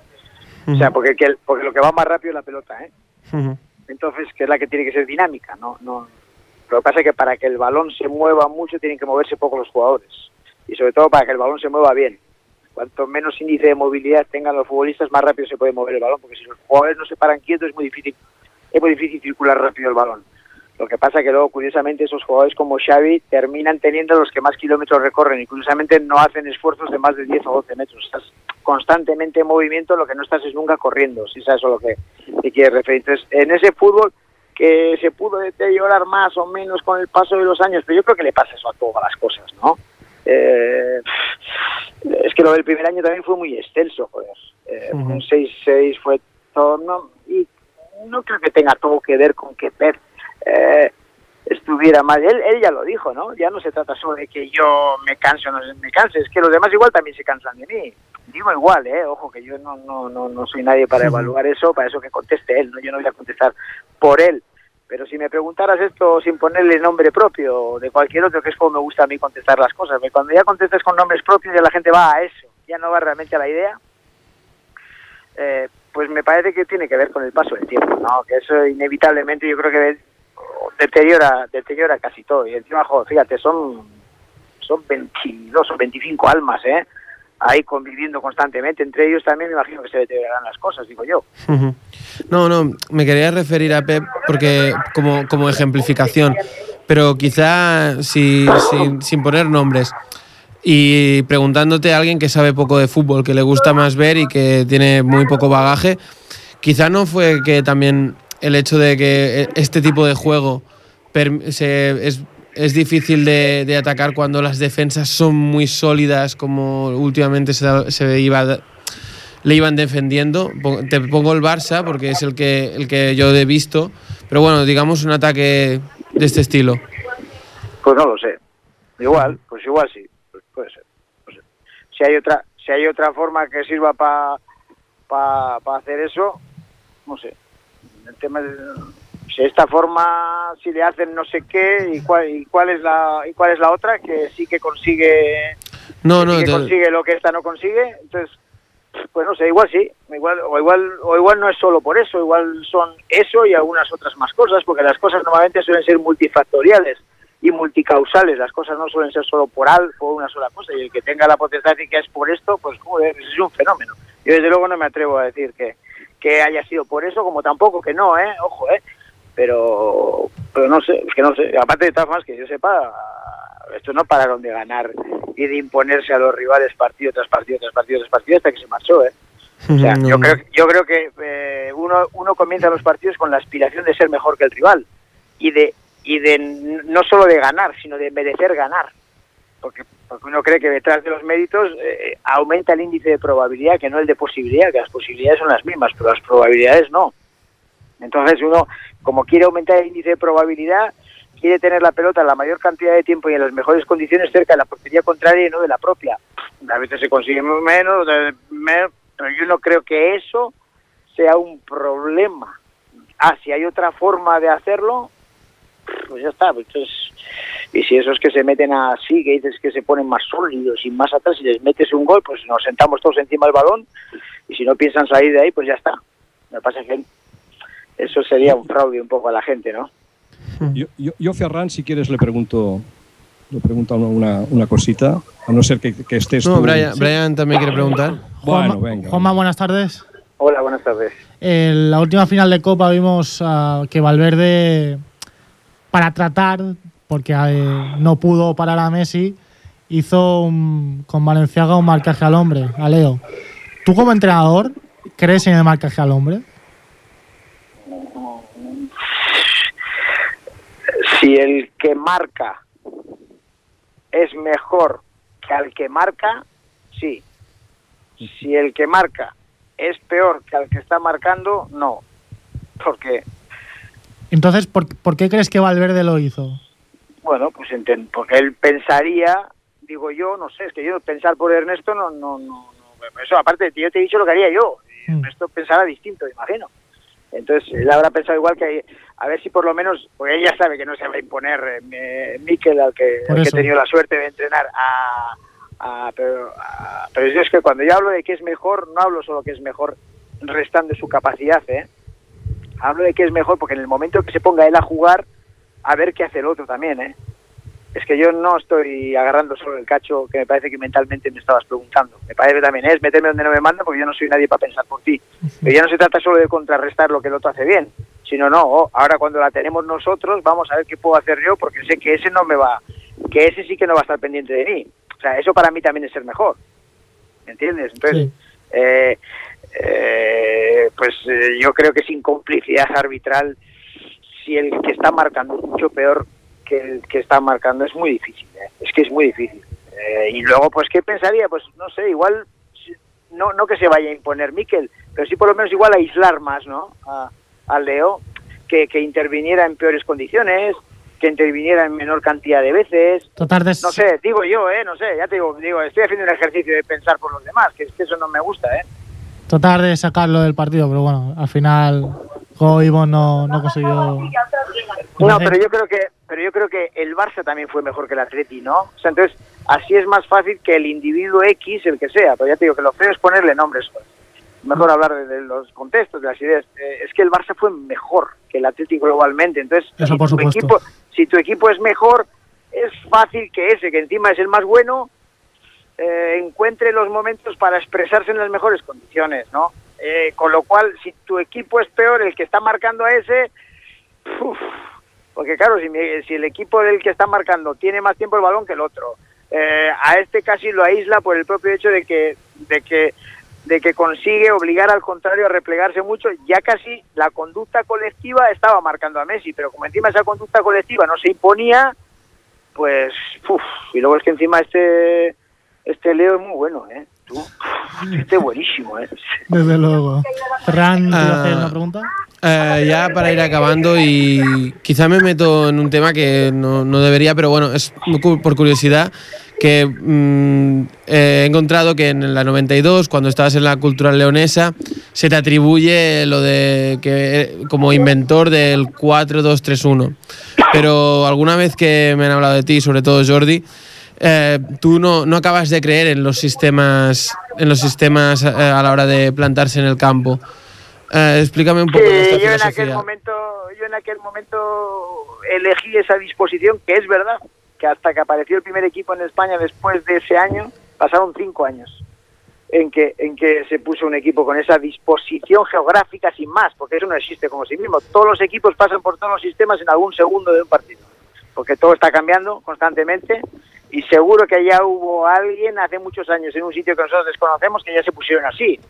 Uh -huh. O sea, porque, que el, porque lo que va más rápido es la pelota, ¿eh? Uh -huh. Entonces, que es la que tiene que ser dinámica, ¿no? no Lo que pasa es que para que el balón se mueva mucho tienen que moverse poco los jugadores. Y sobre todo para que el balón se mueva bien cuanto menos índice de movilidad tengan los futbolistas, más rápido se puede mover el balón, porque si los jugadores no se paran quietos es muy difícil, es muy difícil circular rápido el balón. Lo que pasa que luego, curiosamente, esos jugadores como Xavi terminan teniendo los que más kilómetros recorren y curiosamente no hacen esfuerzos de más de 10 o 12 metros. Estás constantemente en movimiento, lo que no estás es nunca corriendo, si es a lo que te quieres referir. Entonces, en ese fútbol que se pudo deteriorar más o menos con el paso de los años, pero yo creo que le pasa eso a todas las cosas, ¿no? Eh, es que lo del primer año también fue muy extenso, joder. Eh, uh -huh. Un 6-6 fue todo, no, y no creo que tenga todo que ver con que Pep eh, estuviera mal. Él, él ya lo dijo, ¿no? Ya no se trata solo de que yo me canse o no me canse, es que los demás igual también se cansan de mí. Digo igual, ¿eh? Ojo, que yo no, no, no, no soy nadie para uh -huh. evaluar eso, para eso que conteste él, ¿no? Yo no voy a contestar por él. Pero si me preguntaras esto sin ponerle nombre propio de cualquier otro, que es como me gusta a mí contestar las cosas, cuando ya contestas con nombres propios ya la gente va a eso, ya no va realmente a la idea, eh, pues me parece que tiene que ver con el paso del tiempo, ¿no? Que eso inevitablemente yo creo que deteriora, deteriora casi todo. Y encima, joder, fíjate, son, son 22 o 25 almas, ¿eh? Ahí conviviendo constantemente. Entre ellos también me imagino que se deteriorarán las cosas, digo yo. No, no, me quería referir a Pep porque como, como ejemplificación, pero quizá si, si, sin poner nombres y preguntándote a alguien que sabe poco de fútbol, que le gusta más ver y que tiene muy poco bagaje, quizá no fue que también el hecho de que este tipo de juego se, es es difícil de, de, atacar cuando las defensas son muy sólidas, como últimamente se, se iba, le iban defendiendo. Te pongo el Barça porque es el que, el que yo he visto, pero bueno, digamos un ataque de este estilo. Pues no lo sé. Igual, pues igual sí, pues puede ser. Si hay otra, si hay otra forma que sirva para pa, hacer eso, no sé. El tema de si esta forma si le hacen no sé qué y cuál y cuál es la y cuál es la otra que sí que consigue no no sí que consigue lo que esta no consigue entonces pues no sé, igual sí, igual, o igual, o igual no es solo por eso, igual son eso y algunas otras más cosas, porque las cosas normalmente suelen ser multifactoriales y multicausales, las cosas no suelen ser solo por al, por una sola cosa, y el que tenga la potencia que es por esto, pues joder, es un fenómeno. Yo desde luego no me atrevo a decir que, que haya sido por eso, como tampoco que no, eh, ojo, eh, pero, pero no sé, es que no sé, aparte de todas más que yo sepa, estos no pararon de ganar y de imponerse a los rivales partido tras partido tras partido tras partido hasta que se marchó, ¿eh? O sea, yo creo, yo creo que eh, uno, uno comienza los partidos con la aspiración de ser mejor que el rival y de y de no solo de ganar, sino de merecer ganar. Porque, porque uno cree que detrás de los méritos eh, aumenta el índice de probabilidad, que no el de posibilidad, que las posibilidades son las mismas, pero las probabilidades no. Entonces uno, como quiere aumentar el índice de probabilidad, quiere tener la pelota la mayor cantidad de tiempo y en las mejores condiciones cerca de la portería contraria y no de la propia. A veces se consigue menos, pero yo no creo que eso sea un problema. Ah, si hay otra forma de hacerlo, pues ya está. Entonces, y si esos que se meten así, que dices que se ponen más sólidos y más atrás y les metes un gol, pues nos sentamos todos encima del balón y si no piensan salir de ahí, pues ya está. Me pasa que eso sería un fraude un poco a la gente, ¿no? Yo, yo, yo, Ferran, si quieres, le pregunto, le pregunto una, una cosita, a no ser que, que estés. No, tú. Brian, Brian también quiere preguntar. Bueno, Juanma, venga. Juanma, buenas tardes. Hola, buenas tardes. En la última final de Copa vimos ah, que Valverde, para tratar, porque eh, no pudo parar a Messi, hizo un- con Valenciaga un marcaje al hombre, a Leo. ¿Tú como entrenador crees en el marcaje al hombre? Si el que marca es mejor que al que marca, sí. Si el que marca es peor que al que está marcando, no. Porque, Entonces, ¿por, por qué crees que Valverde lo hizo? bueno, pues porque él pensaría, digo yo, no sé, es que yo pensar por Ernesto no, no, no, no- eso aparte, yo te he dicho lo que haría yo, y Mm. Ernesto pensará distinto, imagino. Entonces, él habrá pensado igual que a ver si por lo menos, porque él ya sabe que no se va a imponer eh, Mikel, al que, al que he tenido la suerte de entrenar, a, a- pero, a- pero yo es que cuando yo hablo de que es mejor, no hablo solo que es mejor restando su capacidad, ¿eh? Hablo de que es mejor porque en el momento que se ponga él a jugar, a ver qué hace el otro también, ¿eh? Es que yo no estoy agarrando solo el cacho que me parece que mentalmente me estabas preguntando. Me parece que también es meterme donde no me manda porque yo no soy nadie para pensar por ti. Pero ya no se trata solo de contrarrestar lo que el otro hace bien, sino no, oh, ahora cuando la tenemos nosotros vamos a ver qué puedo hacer yo porque sé que ese no me va, que ese sí que no va a estar pendiente de mí. O sea, eso para mí también es ser mejor. ¿Me entiendes? Entonces, Sí. eh, eh, pues eh, yo creo que sin complicidad arbitral, si el que está marcando es mucho peor que que está marcando, es muy difícil. ¿eh? Es que es muy difícil. Eh, y luego, pues, ¿qué pensaría? Pues, no sé, igual, no, no que se vaya a imponer Miquel, pero sí por lo menos igual aislar más, ¿no? A, a Leo, que, que interviniera en peores condiciones, que interviniera en menor cantidad de veces, Tratar de... no sé, digo yo, ¿eh? No sé, ya te digo, digo, estoy haciendo un ejercicio de pensar por los demás, que es que eso no me gusta, ¿eh? tratar de sacarlo del partido, pero bueno, al final Go Ivonne no, no consiguió. No, pero yo creo que pero yo creo que el Barça también fue mejor que el Atleti, ¿no? O sea, entonces así es más fácil que el individuo X, el que sea, pero ya te digo que lo feo es ponerle nombres. Mejor hablar de, de los contextos, de las ideas. Eh, es que el Barça fue mejor que el Atlético globalmente, entonces Eso si por tu supuesto. equipo si tu equipo es mejor, es fácil que ese que encima es el más bueno eh, encuentre los momentos para expresarse en las mejores condiciones, ¿no? Eh, con lo cual, si tu equipo es peor, el que está marcando a ese, uf, porque claro, si, si el equipo del que está marcando tiene más tiempo el balón que el otro, eh, a este casi lo aísla por el propio hecho de que, de que de que consigue obligar al contrario a replegarse mucho, ya casi la conducta colectiva estaba marcando a Messi, pero como encima esa conducta colectiva no se imponía, pues, uf, y luego es que encima este este Leo es muy bueno, ¿eh? Tú, este es buenísimo, ¿eh? Desde luego. Ferran, ¿te hacer Ah. una pregunta? Eh, ya para ir acabando y quizá me meto en un tema que no, no debería, pero bueno, es por curiosidad que mm, eh, he encontrado que en la 92, cuando estabas en la cultural leonesa, se te atribuye lo de que eh, como inventor del 4-2-3-1. Pero alguna vez que me han hablado de ti, sobre todo Jordi, eh, tú no, no acabas de creer en los sistemas, en los sistemas eh, a la hora de plantarse en el campo. Eh, explícame un poco esta yo en aquel momento, yo en aquel momento elegí esa disposición, que es verdad, que hasta que apareció el primer equipo en España después de ese año, pasaron cinco años en que, en que se puso un equipo con esa disposición geográfica sin más, porque eso no existe como sí mismo. Todos los equipos pasan por todos los sistemas en algún segundo de un partido, porque todo está cambiando constantemente y seguro que ya hubo alguien hace muchos años en un sitio que nosotros desconocemos que ya se pusieron así.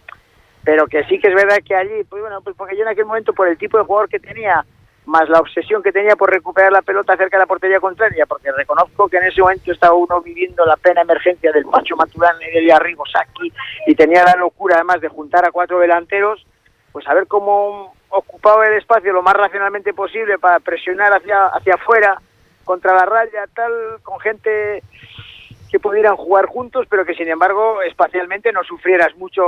Pero que sí que es verdad que allí, pues bueno, pues porque yo en aquel momento por el tipo de jugador que tenía, más la obsesión que tenía por recuperar la pelota cerca de la portería contraria, porque reconozco que en ese momento estaba uno viviendo la plena emergencia del Pacho Maturán y del Arrigo Saki y tenía la locura además de juntar a cuatro delanteros, pues a ver cómo ocupaba el espacio lo más racionalmente posible para presionar hacia hacia afuera contra la raya tal con gente que pudieran jugar juntos, pero que sin embargo espacialmente no sufrieras mucho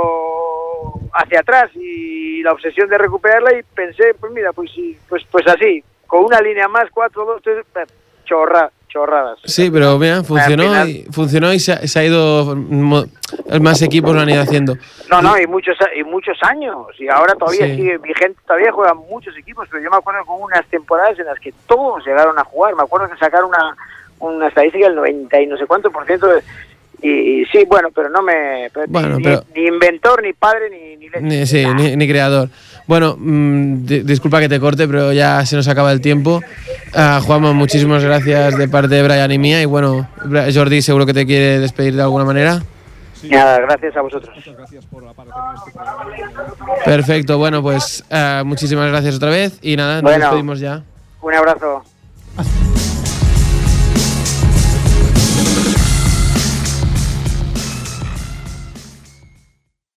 hacia atrás. Y la obsesión de recuperarla y pensé, pues mira, pues sí, pues pues así, con una línea más, cuatro, dos, tres, eh, chorra, chorradas. Sí, pero mira, funcionó final- y, funcionó y se, ha- se ha ido. Más equipos lo han ido haciendo. No, no, y muchos y muchos años y ahora todavía Sí. sigue vigente, todavía juegan muchos equipos, pero yo me acuerdo con unas temporadas en las que todos llegaron a jugar, me acuerdo que sacaron una una estadística del 90 y no sé cuánto por ciento de- y, y sí, bueno, pero no me pero Bueno, ni, pero- ni inventor, ni padre, ni ni, leche. Ni, sí, ni, ni creador. Bueno, mm, di- disculpa que te corte, pero ya se nos acaba el tiempo. Ah, Juanma, muchísimas gracias de parte de Brian y mía. Y bueno, Bra- Jordi seguro que te quiere despedir de alguna manera. Nada, gracias a vosotros. Muchas gracias por este. Perfecto, bueno, pues ah, muchísimas gracias otra vez. Y nada, nos Bueno. despedimos ya. Un abrazo.